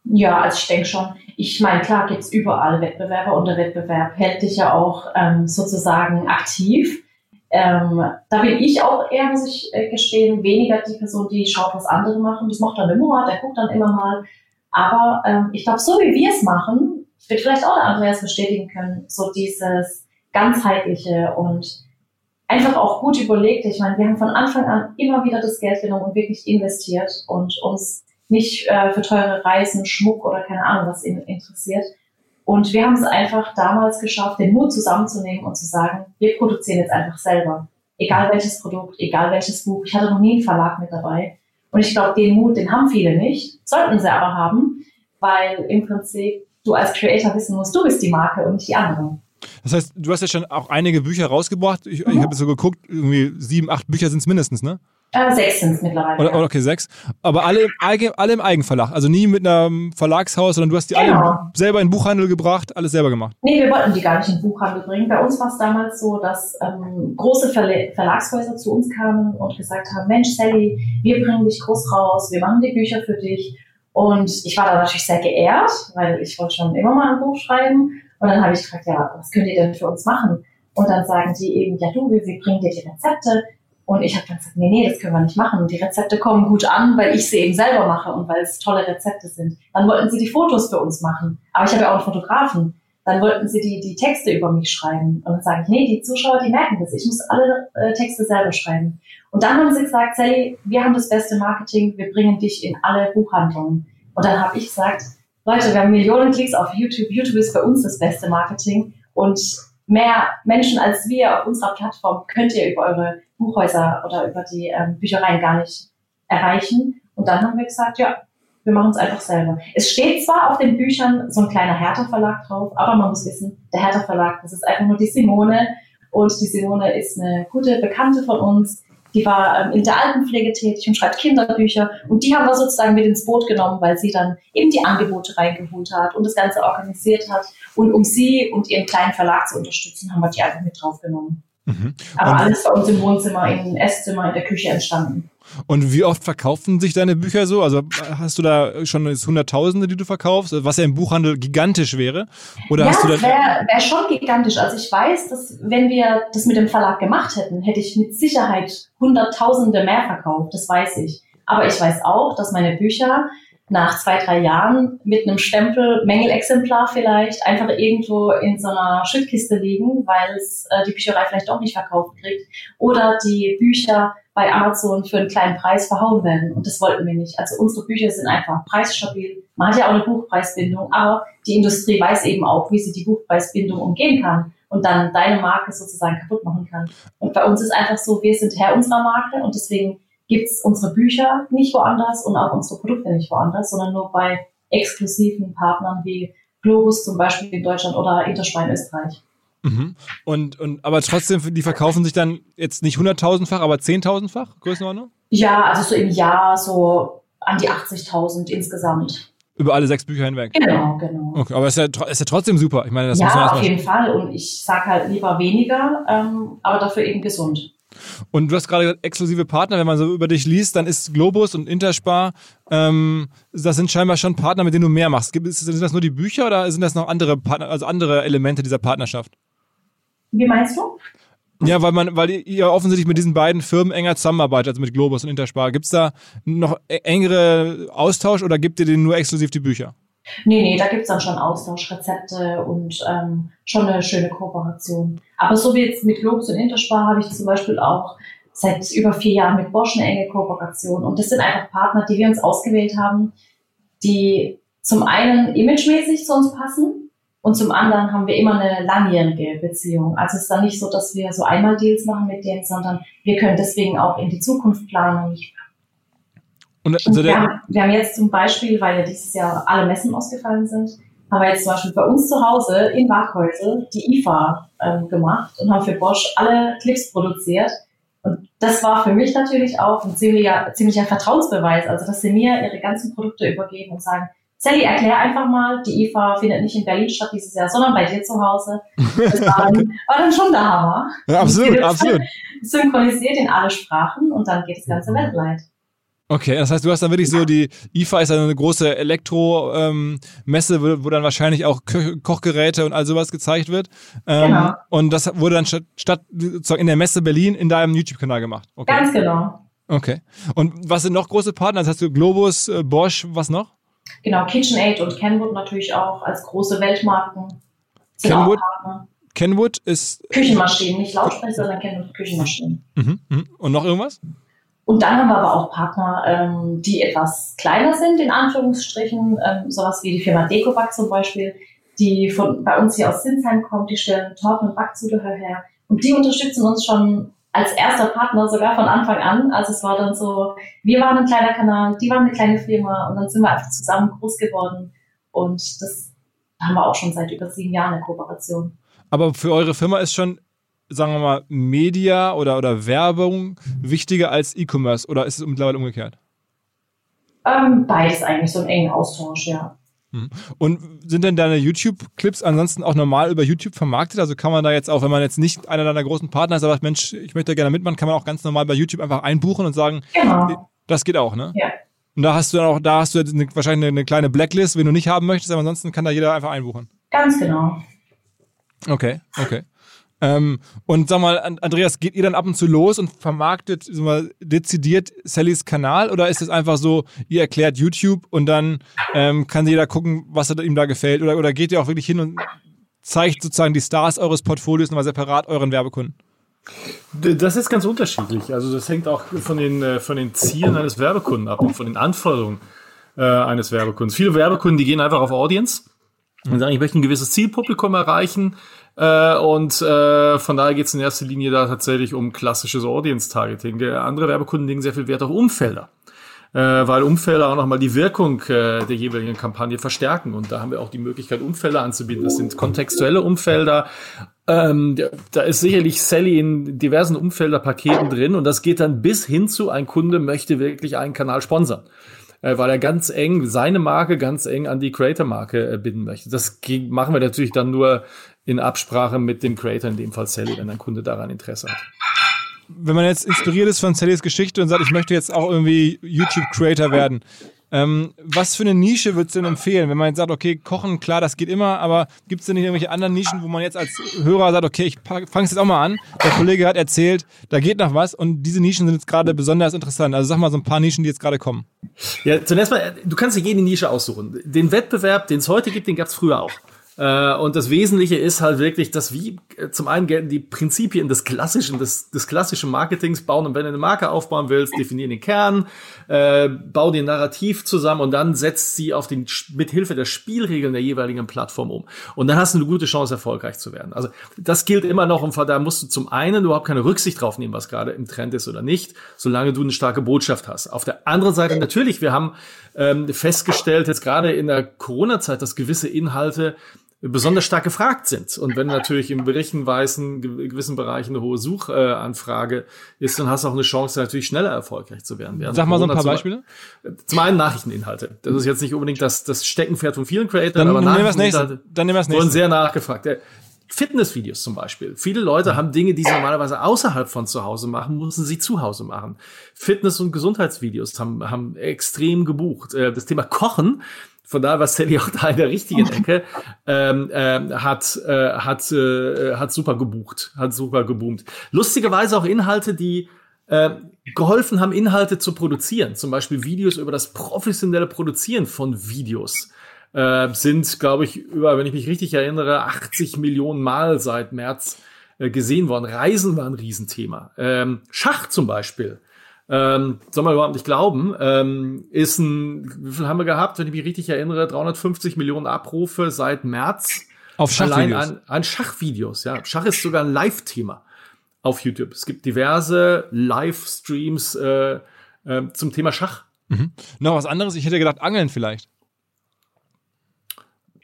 Ja, also ich denke schon. Ich meine, klar gibt es überall Wettbewerber und der Wettbewerb hält dich ja auch ähm, sozusagen aktiv. Ähm, da bin ich auch eher, muss ich äh, gestehen, weniger die Person, die schaut, was andere machen. Das macht dann immer, der guckt dann immer mal. Aber ähm, ich glaube, so wie wir es machen, wird vielleicht auch der Andreas bestätigen können, so dieses ganzheitliche und einfach auch gut überlegt. Ich meine, wir haben von Anfang an immer wieder das Geld genommen und wirklich investiert und uns nicht äh, für teure Reisen, Schmuck oder keine Ahnung was interessiert. Und wir haben es einfach damals geschafft, den Mut zusammenzunehmen und zu sagen, wir produzieren jetzt einfach selber. Egal welches Produkt, egal welches Buch. Ich hatte noch nie einen Verlag mit dabei. Und ich glaube, den Mut, den haben viele nicht, sollten sie aber haben, weil im Prinzip du als Creator wissen musst, du bist die Marke und nicht die andere. Das heißt, du hast ja schon auch einige Bücher rausgebracht. Ich, mhm. ich habe so geguckt, irgendwie sieben, acht Bücher sind es mindestens, ne? Äh, sechs sind es mittlerweile. Oder, ja. Okay, sechs. Aber alle, alle im Eigenverlag. Also nie mit einem Verlagshaus, sondern du hast die genau. alle selber in den Buchhandel gebracht, alles selber gemacht. Nee, wir wollten die gar nicht in den Buchhandel bringen. Bei uns war es damals so, dass ähm, große Verle Verlagshäuser zu uns kamen und gesagt haben, Mensch, Sally, wir bringen dich groß raus, wir machen die Bücher für dich. Und ich war da natürlich sehr geehrt, weil ich wollte schon immer mal ein Buch schreiben. Und dann habe ich gefragt, ja, was könnt ihr denn für uns machen? Und dann sagen die eben, ja du, wir, wir bringen dir die Rezepte. Und ich habe dann gesagt, nee, nee, das können wir nicht machen. Die Rezepte kommen gut an, weil ich sie eben selber mache und weil es tolle Rezepte sind. Dann wollten sie die Fotos für uns machen. Aber ich habe ja auch einen Fotografen. Dann wollten sie die, die Texte über mich schreiben. Und dann sage ich, nee, die Zuschauer, die merken das. Ich muss alle äh, Texte selber schreiben. Und dann haben sie gesagt, Sally, wir haben das beste Marketing, wir bringen dich in alle Buchhandlungen. Und dann habe ich gesagt, Leute, wir haben Millionen Klicks auf YouTube. YouTube ist bei uns das beste Marketing. Und mehr Menschen als wir auf unserer Plattform könnt ihr über eure Buchhäuser oder über die ähm, Büchereien gar nicht erreichen. Und dann haben wir gesagt, ja, wir machen es einfach selber. Es steht zwar auf den Büchern so ein kleiner Hertha-Verlag drauf, aber man muss wissen, der Hertha-Verlag, das ist einfach nur die Simone. Und die Simone ist eine gute Bekannte von uns. Die war ähm, in der Altenpflege tätig und schreibt Kinderbücher. Und die haben wir sozusagen mit ins Boot genommen, weil sie dann eben die Angebote reingeholt hat und das Ganze organisiert hat. Und um sie und ihren kleinen Verlag zu unterstützen, haben wir die einfach mit draufgenommen. Mhm. Aber alles bei uns im Wohnzimmer, im Esszimmer, in der Küche entstanden. Und wie oft verkaufen sich deine Bücher so? Also hast du da schon Hunderttausende, die du verkaufst, was ja im Buchhandel gigantisch wäre? Oder ja, hast du da wäre wär schon gigantisch. Also ich weiß, dass wenn wir das mit dem Verlag gemacht hätten, hätte ich mit Sicherheit Hunderttausende mehr verkauft. Das weiß ich. Aber ich weiß auch, dass meine Bücher nach zwei, drei Jahren mit einem Stempel, Mängelexemplar vielleicht, einfach irgendwo in so einer Schildkiste liegen, weil es äh, die Bücherei vielleicht doch nicht verkauft kriegt. Oder die Bücher bei Amazon für einen kleinen Preis verhauen werden. Und das wollten wir nicht. Also unsere Bücher sind einfach preisstabil. Man hat ja auch eine Buchpreisbindung, aber die Industrie weiß eben auch, wie sie die Buchpreisbindung umgehen kann und dann deine Marke sozusagen kaputt machen kann. Und bei uns ist einfach so, wir sind Herr unserer Marke und deswegen gibt es unsere Bücher nicht woanders und auch unsere Produkte nicht woanders, sondern nur bei exklusiven Partnern wie Globus zum Beispiel in Deutschland oder Interspar in Österreich. Mhm. Und, und, aber trotzdem, die verkaufen sich dann jetzt nicht 100.000-fach, aber 10.000-fach, Größenordnung? Ja, also so im Jahr so an die 80.000 insgesamt. Über alle sechs Bücher hinweg? Genau, genau. Okay, aber ist ja, ist ja trotzdem super. Ich meine, das ja, muss man auf jeden Fall. Und ich sage halt lieber weniger, ähm, aber dafür eben gesund. Und du hast gerade gesagt, exklusive Partner, wenn man so über dich liest, dann ist Globus und Interspar, ähm, das sind scheinbar schon Partner, mit denen du mehr machst. Sind das nur die Bücher oder sind das noch andere Partner, also andere Elemente dieser Partnerschaft? Wie meinst du? Ja, weil man, weil ihr offensichtlich mit diesen beiden Firmen enger zusammenarbeitet, also mit Globus und Interspar. Gibt es da noch e-, engere Austausch oder gibt ihr denen nur exklusiv die Bücher? Nee, nee, da gibt's dann schon Austauschrezepte und ähm, schon eine schöne Kooperation. Aber so wie jetzt mit Globus und Interspar habe ich zum Beispiel auch seit über vier Jahren mit Bosch eine enge Kooperation. Und das sind einfach Partner, die wir uns ausgewählt haben, die zum einen imagemäßig zu uns passen, und zum anderen haben wir immer eine langjährige Beziehung. Also es ist dann nicht so, dass wir so einmal Deals machen mit denen, sondern wir können deswegen auch in die Zukunft planen. Und, also wir, haben, wir haben jetzt zum Beispiel, weil ja dieses Jahr alle Messen ausgefallen sind, haben wir jetzt zum Beispiel bei uns zu Hause in Waghäusel die IFA ähm, gemacht und haben für Bosch alle Clips produziert. Und das war für mich natürlich auch ein ziemlicher, ziemlicher Vertrauensbeweis. Also, dass sie mir ihre ganzen Produkte übergeben und sagen, Sally, erklär einfach mal, die IFA findet nicht in Berlin statt dieses Jahr, sondern bei dir zu Hause. Das war dann, war dann schon der Hammer. Ja, absolut, absolut. Synchronisiert in alle Sprachen und dann geht das Ganze weltweit. Okay, das heißt, du hast dann wirklich so die IFA ist eine große Elektro-Messe, ähm, wo, wo, dann wahrscheinlich auch Ko Kochgeräte und all sowas gezeigt wird. Ähm, genau. Und das wurde dann statt, statt in der Messe Berlin in deinem YouTube-Kanal gemacht. Okay. Ganz genau. Okay. Und was sind noch große Partner? Das hast du Globus, äh, Bosch, was noch? Genau, KitchenAid und Kenwood natürlich auch als große Weltmarken. Kenwood, Kenwood ist. Küchenmaschinen, nicht Lautsprecher, sondern Kenwood Küchenmaschinen. Mhm, mhm. Und noch irgendwas? Und dann haben wir aber auch Partner, ähm, die etwas kleiner sind, in Anführungsstrichen, ähm, sowas wie die Firma Decoback zum Beispiel, die von bei uns hier aus Sinsheim kommt, die stellen Torten- und Backzubehör her. Und die unterstützen uns schon als erster Partner sogar von Anfang an. Also es war dann so, wir waren ein kleiner Kanal, die waren eine kleine Firma und dann sind wir einfach zusammen groß geworden. Und das haben wir auch schon seit über sieben Jahren eine Kooperation. Aber für eure Firma ist schon, sagen wir mal, Media oder, oder Werbung wichtiger als E-Commerce oder ist es mittlerweile umgekehrt? Ähm, beides eigentlich, so ein engen Austausch, ja. Mhm. Und sind denn deine YouTube-Clips ansonsten auch normal über YouTube vermarktet? Also kann man da jetzt auch, wenn man jetzt nicht einer deiner großen Partner ist, aber sagt, Mensch, ich möchte gerne mitmachen, kann man auch ganz normal bei YouTube einfach einbuchen und sagen, genau. das geht auch, ne? Ja. Und da hast du dann auch, da hast du eine, wahrscheinlich eine kleine Blacklist, wenn du nicht haben möchtest, aber ansonsten kann da jeder einfach einbuchen. Ganz genau. Okay, okay. Ähm, und sag mal, Andreas, geht ihr dann ab und zu los und vermarktet mal, dezidiert Sallys Kanal oder ist es einfach so, ihr erklärt YouTube und dann ähm, kann jeder gucken, was ihm da gefällt? Oder, oder geht ihr auch wirklich hin und zeigt sozusagen die Stars eures Portfolios nochmal separat euren Werbekunden? Das ist ganz unterschiedlich. Also das hängt auch von den, äh, von den Zielen eines Werbekunden ab und von den Anforderungen äh, eines Werbekundens. Viele Werbekunden, die gehen einfach auf Audience und sagen, ich möchte ein gewisses Zielpublikum erreichen. Äh, und äh, von daher geht es in erster Linie da tatsächlich um klassisches Audience-Targeting. Der andere Werbekunden legen sehr viel Wert auf Umfelder. Äh, weil Umfelder auch nochmal die Wirkung äh, der jeweiligen Kampagne verstärken. Und da haben wir auch die Möglichkeit, Umfelder anzubieten. Das sind kontextuelle Umfelder. Ähm, da ist sicherlich Sally in diversen Umfelderpaketen drin und das geht dann bis hin zu, ein Kunde möchte wirklich einen Kanal sponsern äh, weil er ganz eng seine Marke ganz eng an die Creator-Marke äh, binden möchte. Das machen wir natürlich dann nur in Absprache mit dem Creator, in dem Fall Sally, wenn ein Kunde daran Interesse hat. Wenn man jetzt inspiriert ist von Sallys Geschichte und sagt, ich möchte jetzt auch irgendwie YouTube-Creator werden, ähm, was für eine Nische würdest du denn empfehlen? Wenn man jetzt sagt, okay, Kochen, klar, das geht immer, aber gibt es denn nicht irgendwelche anderen Nischen, wo man jetzt als Hörer sagt, okay, ich fange es jetzt auch mal an. Der Kollege hat erzählt, da geht noch was und diese Nischen sind jetzt gerade besonders interessant. Also sag mal so ein paar Nischen, die jetzt gerade kommen. Ja, zunächst mal, du kannst dir jede Nische aussuchen. Den Wettbewerb, den es heute gibt, den gab es früher auch. Äh, und das Wesentliche ist halt wirklich, dass wie äh, zum einen gelten die Prinzipien des klassischen, des, des klassischen Marketings bauen. Und wenn du eine Marke aufbauen willst, definier den Kern, äh, bau den Narrativ zusammen und dann setzt sie auf den, mit Hilfe der Spielregeln der jeweiligen Plattform um. Und dann hast du eine gute Chance, erfolgreich zu werden. Also das gilt immer noch und da musst du zum einen überhaupt keine Rücksicht drauf nehmen, was gerade im Trend ist oder nicht, solange du eine starke Botschaft hast. Auf der anderen Seite natürlich, wir haben ähm, festgestellt, jetzt gerade in der Corona-Zeit, dass gewisse Inhalte besonders stark gefragt sind. Und wenn natürlich im Berichtenweisen in gewissen Bereichen eine hohe Suchanfrage ist, dann hast du auch eine Chance, natürlich schneller erfolgreich zu werden. Während Sag mal so ein paar Beispiele. Zum einen Nachrichteninhalte. Das ist jetzt nicht unbedingt das, das Steckenpferd von vielen Creatoren, aber Nachrichteninhalte dann nehmen wir das nächste. wurden sehr nachgefragt. Fitnessvideos zum Beispiel. Viele Leute haben Dinge, die sie normalerweise außerhalb von zu Hause machen, müssen sie zu Hause machen. Fitness- und Gesundheitsvideos haben, haben extrem gebucht. Äh, das Thema Kochen von daher war Sally auch da in der richtigen Ecke, ähm, äh, hat, äh, hat, äh, hat super gebucht, hat super geboomt. Lustigerweise auch Inhalte, die äh, geholfen haben, Inhalte zu produzieren. Zum Beispiel Videos über das professionelle Produzieren von Videos. Äh, sind, glaube ich, über, wenn ich mich richtig erinnere, 80 Millionen Mal seit März äh, gesehen worden. Reisen war ein Riesenthema. Ähm, Schach zum Beispiel ähm, soll man überhaupt nicht glauben, ähm, ist ein, wie viel haben wir gehabt, wenn ich mich richtig erinnere, 350 Millionen Abrufe seit März. Auf Schachvideos. Allein an, an Schachvideos, ja. Schach ist sogar ein Live-Thema auf YouTube. Es gibt diverse Livestreams äh, äh, zum Thema Schach. Mhm. Noch was anderes? Ich hätte gedacht, Angeln vielleicht.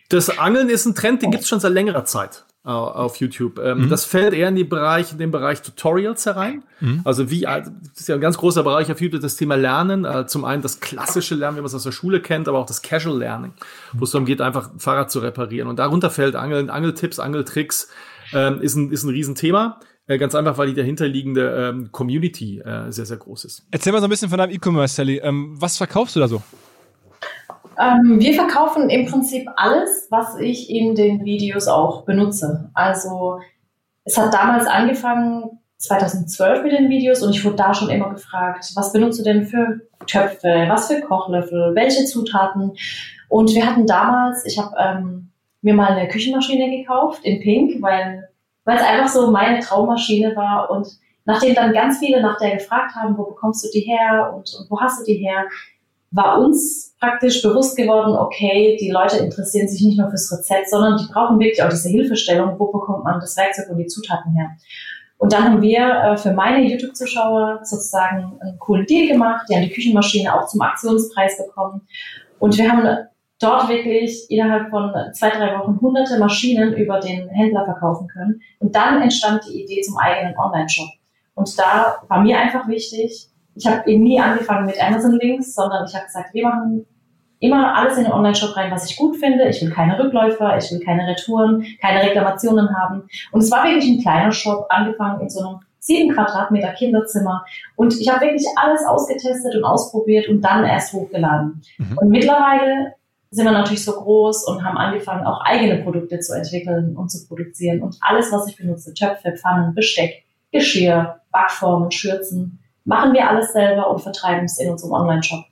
Das Angeln ist ein Trend, den gibt's schon seit längerer Zeit auf YouTube. Ähm, mhm. Das fällt eher in, die Bereich, in den Bereich Tutorials herein. Mhm. Also wie, das ist ja ein ganz großer Bereich auf YouTube, das Thema Lernen. Äh, zum einen das klassische Lernen, wie man es aus der Schule kennt, aber auch das Casual Learning, wo es darum geht, einfach ein Fahrrad zu reparieren. Und darunter fällt Angeln, Angeltipps, Angeltricks, ähm, ist, ein, ist ein Riesenthema. Äh, ganz einfach, weil die dahinterliegende ähm, Community äh, sehr, sehr groß ist. Erzähl mal so ein bisschen von deinem E-Commerce, Sally. Ähm, was verkaufst du da so? Ähm, wir verkaufen im Prinzip alles, was ich in den Videos auch benutze. Also es hat damals angefangen, 2012 mit den Videos und ich wurde da schon immer gefragt, was benutzt du denn für Töpfe, was für Kochlöffel, welche Zutaten. Und wir hatten damals, ich habe ähm, mir mal eine Küchenmaschine gekauft in Pink, weil es einfach so meine Traummaschine war und nachdem dann ganz viele nach der gefragt haben, wo bekommst du die her und, und wo hast du die her, war uns praktisch bewusst geworden, okay, die Leute interessieren sich nicht nur fürs Rezept, sondern die brauchen wirklich auch diese Hilfestellung, wo bekommt man das Werkzeug und die Zutaten her. Und dann haben wir äh, für meine YouTube-Zuschauer sozusagen einen coolen Deal gemacht. Die haben die Küchenmaschine auch zum Aktionspreis bekommen. Und wir haben dort wirklich innerhalb von zwei, drei Wochen hunderte Maschinen über den Händler verkaufen können. Und dann entstand die Idee zum eigenen Online-Shop. Und da war mir einfach wichtig, ich habe eben nie angefangen mit Amazon-Links, sondern ich habe gesagt, wir machen immer alles in den Online-Shop rein, was ich gut finde. Ich will keine Rückläufer, ich will keine Retouren, keine Reklamationen haben. Und es war wirklich ein kleiner Shop, angefangen in so einem sieben Quadratmeter Kinderzimmer. Und ich habe wirklich alles ausgetestet und ausprobiert und dann erst hochgeladen. Mhm. Und mittlerweile sind wir natürlich so groß und haben angefangen, auch eigene Produkte zu entwickeln und zu produzieren. Und alles, was ich benutze, Töpfe, Pfannen, Besteck, Geschirr, Backformen, Schürzen, machen wir alles selber und vertreiben es in unserem Online-Shop.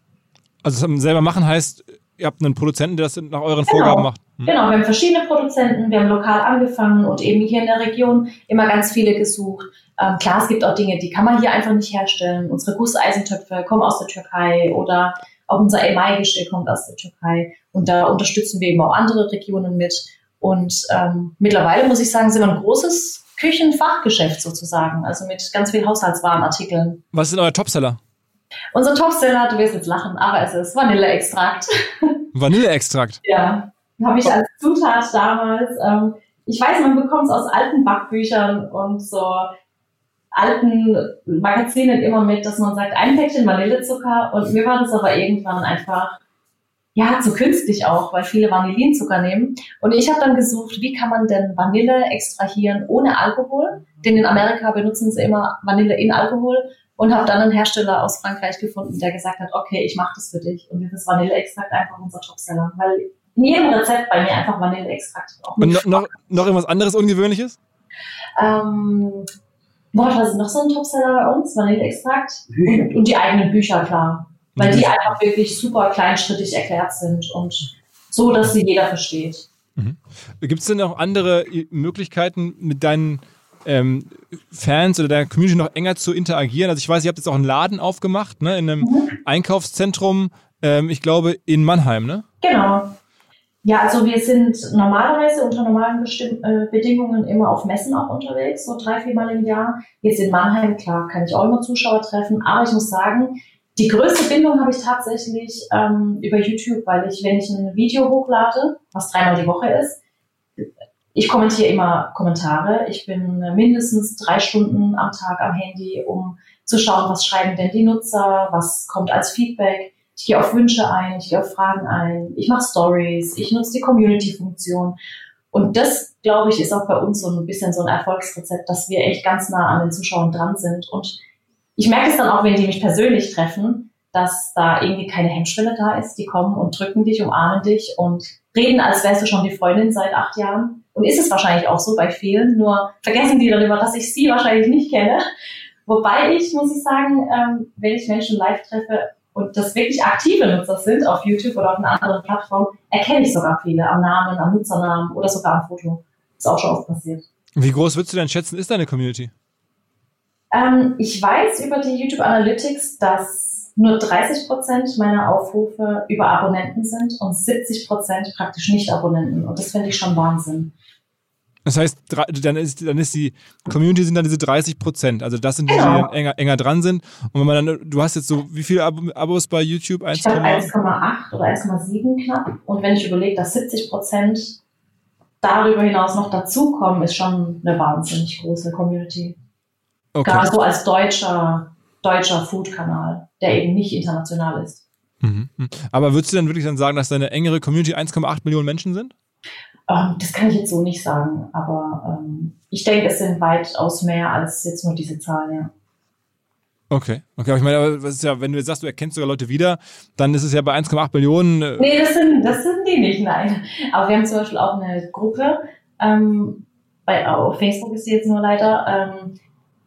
Also selber machen heißt, ihr habt einen Produzenten, der das nach euren genau. Vorgaben macht. Hm. Genau, wir haben verschiedene Produzenten, wir haben lokal angefangen und eben hier in der Region immer ganz viele gesucht. Ähm, klar, es gibt auch Dinge, die kann man hier einfach nicht herstellen. Unsere Gusseisentöpfe kommen aus der Türkei oder auch unser Emai-Geschirr kommt aus der Türkei. Und da unterstützen wir eben auch andere Regionen mit. Und ähm, mittlerweile muss ich sagen, sind wir ein großes Küchenfachgeschäft sozusagen, also mit ganz vielen Haushaltswarenartikeln. Was ist euer Topseller? Unser Topseller, du wirst jetzt lachen, aber es ist Vanilleextrakt. Vanilleextrakt? ja, habe ich als Zutat damals. Ähm, ich weiß, man bekommt es aus alten Backbüchern und so alten Magazinen immer mit, dass man sagt, ein Päckchen Vanillezucker und mir war das aber irgendwann einfach ja, zu künstlich auch, weil viele Vanillinzucker nehmen. Und ich habe dann gesucht, wie kann man denn Vanille extrahieren ohne Alkohol? Denn in Amerika benutzen sie immer Vanille in Alkohol und habe dann einen Hersteller aus Frankreich gefunden, der gesagt hat, okay, ich mache das für dich. Und dieses Vanilleextrakt einfach unser Topseller, weil in jedem Rezept bei mir einfach Vanilleextrakt. Und noch, noch, noch irgendwas anderes Ungewöhnliches? Ähm, boah, was ist noch so ein Topseller bei uns? Vanilleextrakt und, und die eigenen Bücher, klar weil die einfach wirklich super kleinschrittig erklärt sind und so, dass sie jeder versteht. Mhm. Gibt es denn noch andere Möglichkeiten, mit deinen ähm, Fans oder deiner Community noch enger zu interagieren? Also ich weiß, ihr habt jetzt auch einen Laden aufgemacht, ne, in einem mhm. Einkaufszentrum, ähm, ich glaube in Mannheim, ne? Genau. Ja, also wir sind normalerweise unter normalen Bestimm äh, Bedingungen immer auf Messen auch unterwegs, so drei, vier Mal im Jahr. Jetzt in Mannheim, klar, kann ich auch immer Zuschauer treffen, aber ich muss sagen, die größte Bindung habe ich tatsächlich ähm, über YouTube, weil ich, wenn ich ein Video hochlade, was dreimal die Woche ist, ich kommentiere immer Kommentare. Ich bin mindestens drei Stunden am Tag am Handy, um zu schauen, was schreiben denn die Nutzer, was kommt als Feedback. Ich gehe auf Wünsche ein, ich gehe auf Fragen ein, ich mache Stories, ich nutze die Community-Funktion. Und das, glaube ich, ist auch bei uns so ein bisschen so ein Erfolgsrezept, dass wir echt ganz nah an den Zuschauern dran sind und ich merke es dann auch, wenn die mich persönlich treffen, dass da irgendwie keine Hemmschwelle da ist. Die kommen und drücken dich, umarmen dich und reden, als wärst du schon die Freundin seit acht Jahren. Und ist es wahrscheinlich auch so bei vielen, nur vergessen die darüber, dass ich sie wahrscheinlich nicht kenne. Wobei ich, muss ich sagen, ähm, wenn ich Menschen live treffe und das wirklich aktive Nutzer sind auf YouTube oder auf einer anderen Plattform, erkenne ich sogar viele am Namen, am Nutzernamen oder sogar am Foto. Ist auch schon oft passiert. Wie groß würdest du denn schätzen, ist deine Community? Ähm, ich weiß über die YouTube Analytics, dass nur 30 Prozent meiner Aufrufe über Abonnenten sind und 70 Prozent praktisch nicht Abonnenten. Und das finde ich schon Wahnsinn. Das heißt, dann ist, dann ist die Community sind dann diese 30 Prozent. Also das sind die, genau. die enger, enger dran sind. Und wenn man dann, du hast jetzt so, wie viele Ab Abos bei YouTube? 1,8 oder 1,7 knapp. Und wenn ich überlege, dass 70 Prozent darüber hinaus noch dazukommen, ist schon eine wahnsinnig große Community. Okay. Gerade so als deutscher, deutscher Food-Kanal, der eben nicht international ist. Mhm. Aber würdest du dann wirklich dann sagen, dass deine engere Community 1,8 Millionen Menschen sind? Ähm, das kann ich jetzt so nicht sagen, aber ähm, ich denke, es sind weitaus mehr als jetzt nur diese Zahl, ja. Okay, okay, aber ich meine, was ist ja, wenn du jetzt sagst, du erkennst sogar Leute wieder, dann ist es ja bei 1,8 Millionen. Äh nee, das sind, das sind die nicht, nein. Aber wir haben zum Beispiel auch eine Gruppe, ähm, bei, auf Facebook ist sie jetzt nur leider, ähm,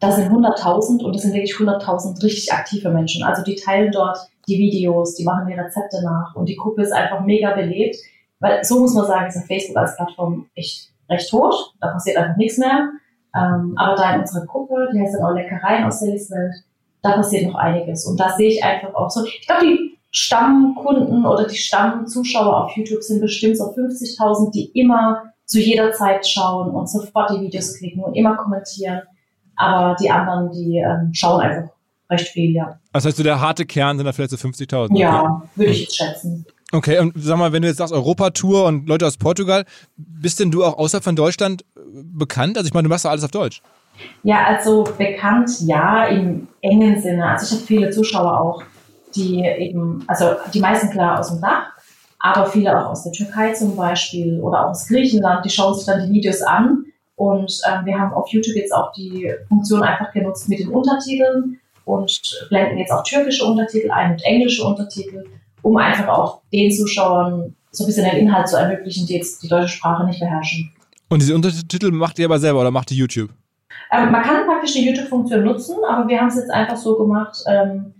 da sind 100.000 und das sind wirklich 100.000 richtig aktive Menschen. Also die teilen dort die Videos, die machen die Rezepte nach und die Gruppe ist einfach mega belebt. Weil so muss man sagen, ist Facebook als Plattform echt recht tot. Da passiert einfach nichts mehr. Ähm, aber da in unserer Gruppe, die heißt dann auch Leckereien aus der Welt, da passiert noch einiges. Und da sehe ich einfach auch so, ich glaube, die Stammkunden oder die Stammzuschauer auf YouTube sind bestimmt so 50.000, die immer zu jeder Zeit schauen und sofort die Videos klicken und immer kommentieren. Aber die anderen, die ähm, schauen einfach recht viel, ja. Das heißt, so der harte Kern sind da vielleicht so 50.000? Ja, okay. würde ich jetzt schätzen. Okay, und sag mal, wenn du jetzt sagst Europatour und Leute aus Portugal, bist denn du auch außerhalb von Deutschland äh, bekannt? Also ich meine, du machst ja alles auf Deutsch. Ja, also bekannt, ja, im engen Sinne. Also ich habe viele Zuschauer auch, die eben, also die meisten klar aus dem Dach, aber viele auch aus der Türkei zum Beispiel oder auch aus Griechenland, die schauen sich dann die Videos an und ähm, wir haben auf YouTube jetzt auch die Funktion einfach genutzt mit den Untertiteln und blenden jetzt auch türkische Untertitel ein und englische Untertitel, um einfach auch den Zuschauern so ein bisschen den Inhalt zu ermöglichen, die jetzt die deutsche Sprache nicht beherrschen. Und diese Untertitel macht ihr aber selber oder macht die YouTube? Ähm, man kann praktisch die YouTube-Funktion nutzen, aber wir haben es jetzt einfach so gemacht, ähm,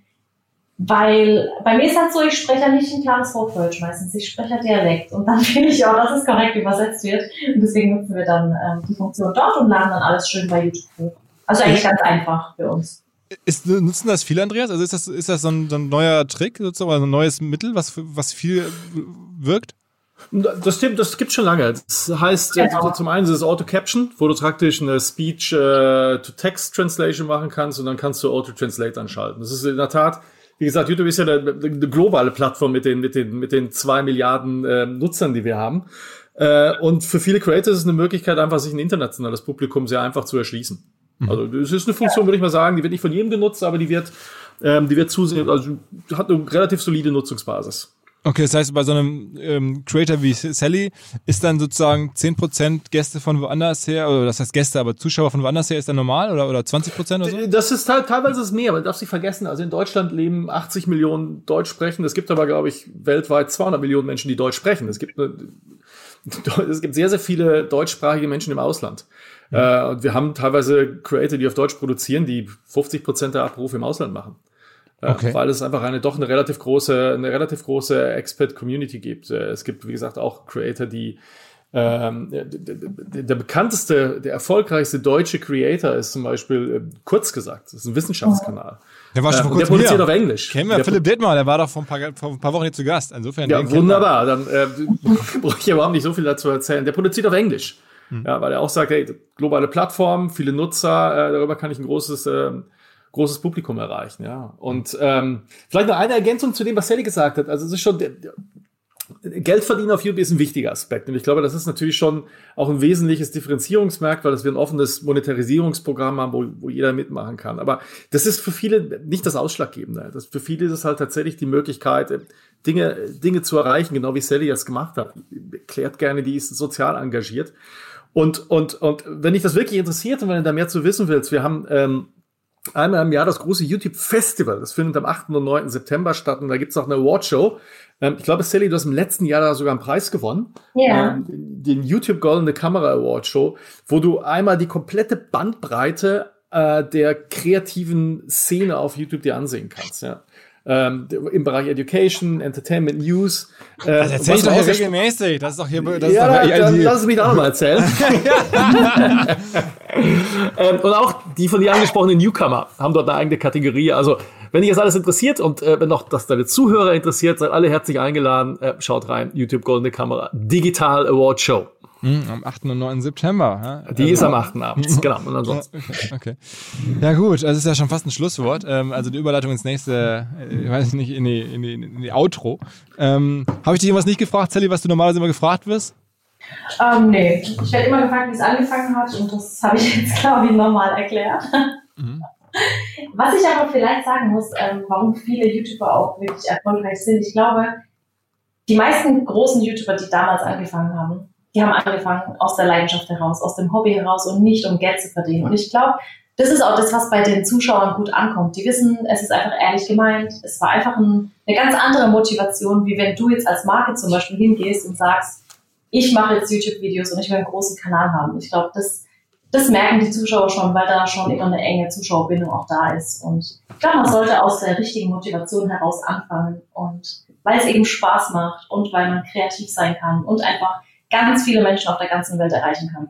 weil bei mir ist halt so, ich spreche ja nicht ein klares Hochdeutsch meistens, ich spreche ja Dialekt und dann finde ich auch, dass es korrekt übersetzt wird und deswegen nutzen wir dann ähm, die Funktion dort und laden dann alles schön bei YouTube hoch. Also eigentlich ganz einfach für uns. Ist, nutzen das viele, Andreas? Also ist das, ist das so ein, so ein neuer Trick sozusagen, also ein neues Mittel, was, was viel wirkt? Das, das gibt schon lange. Das heißt, genau. zum einen ist es Auto-Caption, wo du praktisch eine Speech-to-Text-Translation äh, machen kannst und dann kannst du Auto-Translate anschalten. Das ist in der Tat wie gesagt, YouTube ist ja eine, eine globale Plattform mit den, mit den, mit den zwei Milliarden äh, Nutzern, die wir haben. Äh, und für viele Creators ist es eine Möglichkeit, einfach sich ein internationales Publikum sehr einfach zu erschließen. Mhm. Also das ist eine Funktion, würde ich mal sagen, die wird nicht von jedem genutzt, aber die wird, ähm, die wird zusehen, also hat eine relativ solide Nutzungsbasis. Okay, das heißt, bei so einem ähm, Creator wie Sally ist dann sozusagen 10% Gäste von woanders her, oder das heißt Gäste, aber Zuschauer von woanders her ist dann normal oder, oder 20% oder so? Das ist halt, teilweise ist mehr, aber darfst nicht vergessen, also in Deutschland leben 80 Millionen Deutsch sprechen, es gibt aber, glaube ich, weltweit 200 Millionen Menschen, die Deutsch sprechen. Es gibt, eine, es gibt sehr, sehr viele deutschsprachige Menschen im Ausland. Mhm. Äh, und wir haben teilweise Creator, die auf Deutsch produzieren, die 50% der Abrufe im Ausland machen. Äh, okay. weil es einfach eine doch eine relativ große, eine relativ große Expert-Community gibt. Äh, es gibt, wie gesagt, auch Creator, die Ähm, der, der, der, bekannteste, der erfolgreichste deutsche Creator ist zum Beispiel, äh, kurz gesagt, das ist ein Wissenschaftskanal. Der war schon äh, vor kurzem Der produziert hier. auf Englisch. Kennen wir der Philipp Dittmar, der war doch vor ein paar, vor ein paar Wochen hier zu Gast. Insofern. ja, wunderbar. Dann äh, brauche ich überhaupt nicht so viel dazu erzählen. Der produziert auf Englisch. Hm. Ja, weil er auch sagt, hey, globale Plattform, viele Nutzer, äh, darüber kann ich ein großes, äh, großes Publikum erreichen. Ja. Und ähm, vielleicht noch eine Ergänzung zu dem, was Sally gesagt hat. Also es ist schon Geld verdienen auf YouTube ist ein wichtiger Aspekt. Und ich glaube, das ist natürlich schon auch ein wesentliches Differenzierungsmerk, weil wir ein offenes Monetarisierungsprogramm haben, wo, wo jeder mitmachen kann. Aber das ist für viele nicht das Ausschlaggebende. Das, für viele ist es halt tatsächlich die Möglichkeit, Dinge, Dinge zu erreichen, genau wie Sally das gemacht hat. Klärt gerne, die ist sozial engagiert. Und, und, und wenn dich das wirklich interessiert und wenn du da mehr zu wissen willst, wir haben ähm, einmal im Jahr das große YouTube Festival. Das findet am 8. und 9. September statt und da gibt's auch eine Awardshow. Ähm, ich glaube, Sally, du hast im letzten Jahr da sogar einen Preis gewonnen. Ja. Ähm, den YouTube Goldene Kamera Award Show, wo du einmal die komplette Bandbreite äh, der kreativen Szene auf YouTube dir ansehen kannst. Ja. Ähm, im Bereich Education, Entertainment, News. Äh, das erzähl ich doch hier regelmäßig. Das ist doch hier. Das ja, ist doch, dann, lass es mich da nochmal erzählen. ähm, und auch die von dir angesprochenen Newcomer haben dort eine eigene Kategorie. Also, wenn dich das alles interessiert und äh, wenn auch das deine Zuhörer interessiert, seid alle herzlich eingeladen. Äh, schaut rein. YouTube Goldene Kamera Digital Award Show. Mhm, am 8. und 9. September. Ja? Die also, ist am 8. abends, genau. Und ansonsten. Okay, okay. Ja gut, das ist ja schon fast ein Schlusswort. Ähm, also die Überleitung ins nächste, ich weiß nicht, in die, in die, in die Outro. Ähm, Habe ich dich irgendwas nicht gefragt, Sally, was du normalerweise immer gefragt wirst? Ähm, nee, ich werde immer gefragt, wie es angefangen hat und das habe ich jetzt, glaube ich, nochmal erklärt. Mhm. Was ich aber vielleicht sagen muss, ähm, warum viele YouTuber auch wirklich erfolgreich sind, ich glaube, die meisten großen YouTuber, die damals angefangen haben, die haben angefangen aus der Leidenschaft heraus, aus dem Hobby heraus und nicht um Geld zu verdienen. Und ich glaube, das ist auch das, was bei den Zuschauern gut ankommt. Die wissen, es ist einfach ehrlich gemeint. Es war einfach ein, eine ganz andere Motivation, wie wenn du jetzt als Marke zum Beispiel hingehst und sagst, ich mache jetzt YouTube-Videos und ich will einen großen Kanal haben. Ich glaube, das, das merken die Zuschauer schon, weil da schon immer eine enge Zuschauerbindung auch da ist. Und ich glaube, man sollte aus der richtigen Motivation heraus anfangen und weil es eben Spaß macht und weil man kreativ sein kann und einfach ganz viele Menschen auf der ganzen Welt erreichen kann.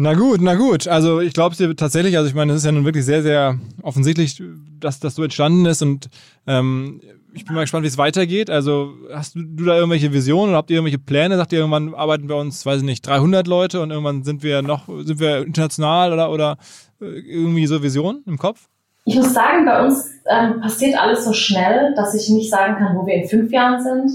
Na gut, na gut. Also ich glaube es dir tatsächlich, also ich meine, es ist ja nun wirklich sehr, sehr offensichtlich, dass das so entstanden ist und ähm, ich bin mal gespannt, wie es weitergeht. Also hast du, du da irgendwelche Visionen oder habt ihr irgendwelche Pläne? Sagt ihr, irgendwann arbeiten bei uns, weiß ich nicht, 300 Leute und irgendwann sind wir noch, sind wir international oder, oder äh, irgendwie so Visionen im Kopf? Ich muss sagen, bei uns ähm, passiert alles so schnell, dass ich nicht sagen kann, wo wir in fünf Jahren sind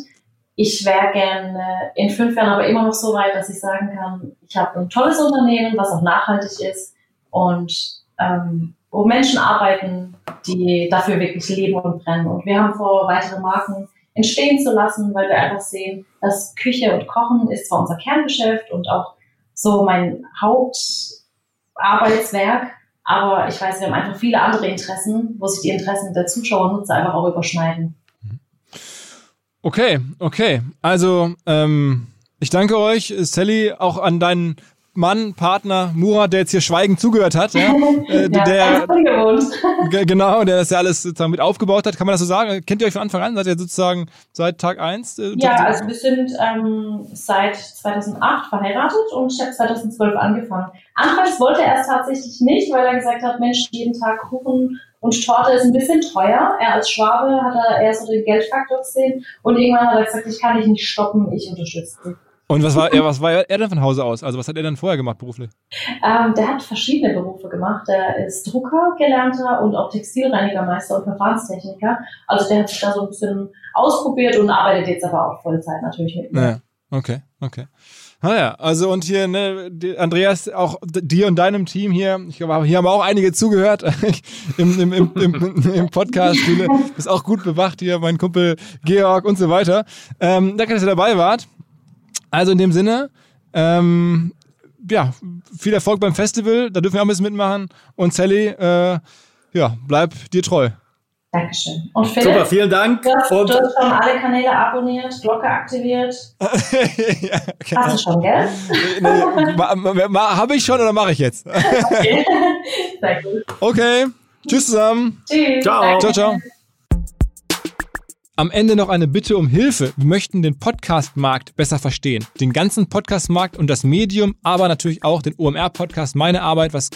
ich wäre gerne in fünf Jahren aber immer noch so weit, dass ich sagen kann, ich habe ein tolles Unternehmen, was auch nachhaltig ist und ähm, wo Menschen arbeiten, die dafür wirklich leben und brennen. Und wir haben vor, weitere Marken entstehen zu lassen, weil wir einfach sehen, dass Küche und Kochen ist zwar unser Kerngeschäft und auch so mein Hauptarbeitswerk, aber ich weiß, wir haben einfach viele andere Interessen, wo sich die Interessen der Zuschauer und Nutzer einfach auch überschneiden. Okay, okay. Also, ähm, ich danke euch, Sally, auch an deinen Mann, Partner, Murat, der jetzt hier schweigend zugehört hat. Ja, äh, ja der, genau, der das ja alles sozusagen mit aufgebaut hat. Kann man das so sagen? Kennt ihr euch von Anfang an? Seid ihr sozusagen seit Tag 1? Äh, ja, also wir sind ähm, seit 2008 verheiratet und ich habe 2012 angefangen. Anfangs wollte er es tatsächlich nicht, weil er gesagt hat, Mensch, jeden Tag Kuchen und Torte ist ein bisschen teuer. Er als Schwabe hat er eher so den Geldfaktor gesehen. Und irgendwann hat er gesagt, ich kann dich nicht stoppen, ich unterstütze dich. Und was war er, was war er denn von Hause aus? Also was hat er denn vorher gemacht beruflich? Ähm, der hat verschiedene Berufe gemacht. Der ist Drucker gelernter und auch Textilreinigermeister und Verfahrenstechniker. Also der hat sich da so ein bisschen ausprobiert und arbeitet jetzt aber auch Vollzeit natürlich mit mir. Ja, okay, okay. Naja, also und hier, ne, Andreas, auch dir und deinem Team hier, ich glaube, hier haben auch einige zugehört im, im, im, im, im Podcast. Du bist auch gut bewacht hier, mein Kumpel Georg und so weiter. Ähm, danke, dass ihr dabei wart. Also in dem Sinne, ähm, ja, viel Erfolg beim Festival, da dürfen wir auch ein bisschen mitmachen. Und Sally, äh, ja, bleib dir treu. Dankeschön. Und Philipp, Super, vielen Dank. Du hast, und du hast schon alle Kanäle abonniert, Glocke aktiviert. ja, okay. Hast du schon, gell? nee, Habe ich schon oder mache ich jetzt? okay. Sehr gut. Okay. Tschüss zusammen. Tschüss. Ciao. Ciao, ciao. Am Ende noch eine Bitte um Hilfe. Wir möchten den Podcast-Markt besser verstehen. Den ganzen Podcast-Markt und das Medium, aber natürlich auch den OMR-Podcast, meine Arbeit. Was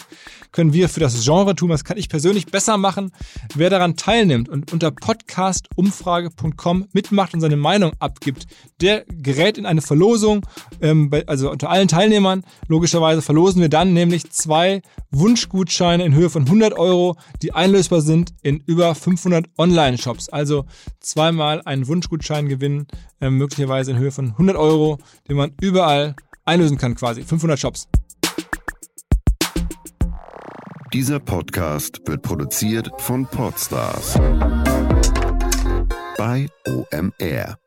können wir für das Genre tun? Was kann ich persönlich besser machen? Wer daran teilnimmt und unter podcastumfrage.com mitmacht und seine Meinung abgibt, der gerät in eine Verlosung. Ähm, also unter allen Teilnehmern, logischerweise, verlosen wir dann nämlich zwei Wunschgutscheine in Höhe von 100 Euro, die einlösbar sind in über 500 Online-Shops. Also zwei zweimal einen Wunschgutschein gewinnen, äh, möglicherweise in Höhe von 100 Euro, den man überall einlösen kann quasi. 500 Shops. Dieser Podcast wird produziert von Podstars bei OMR.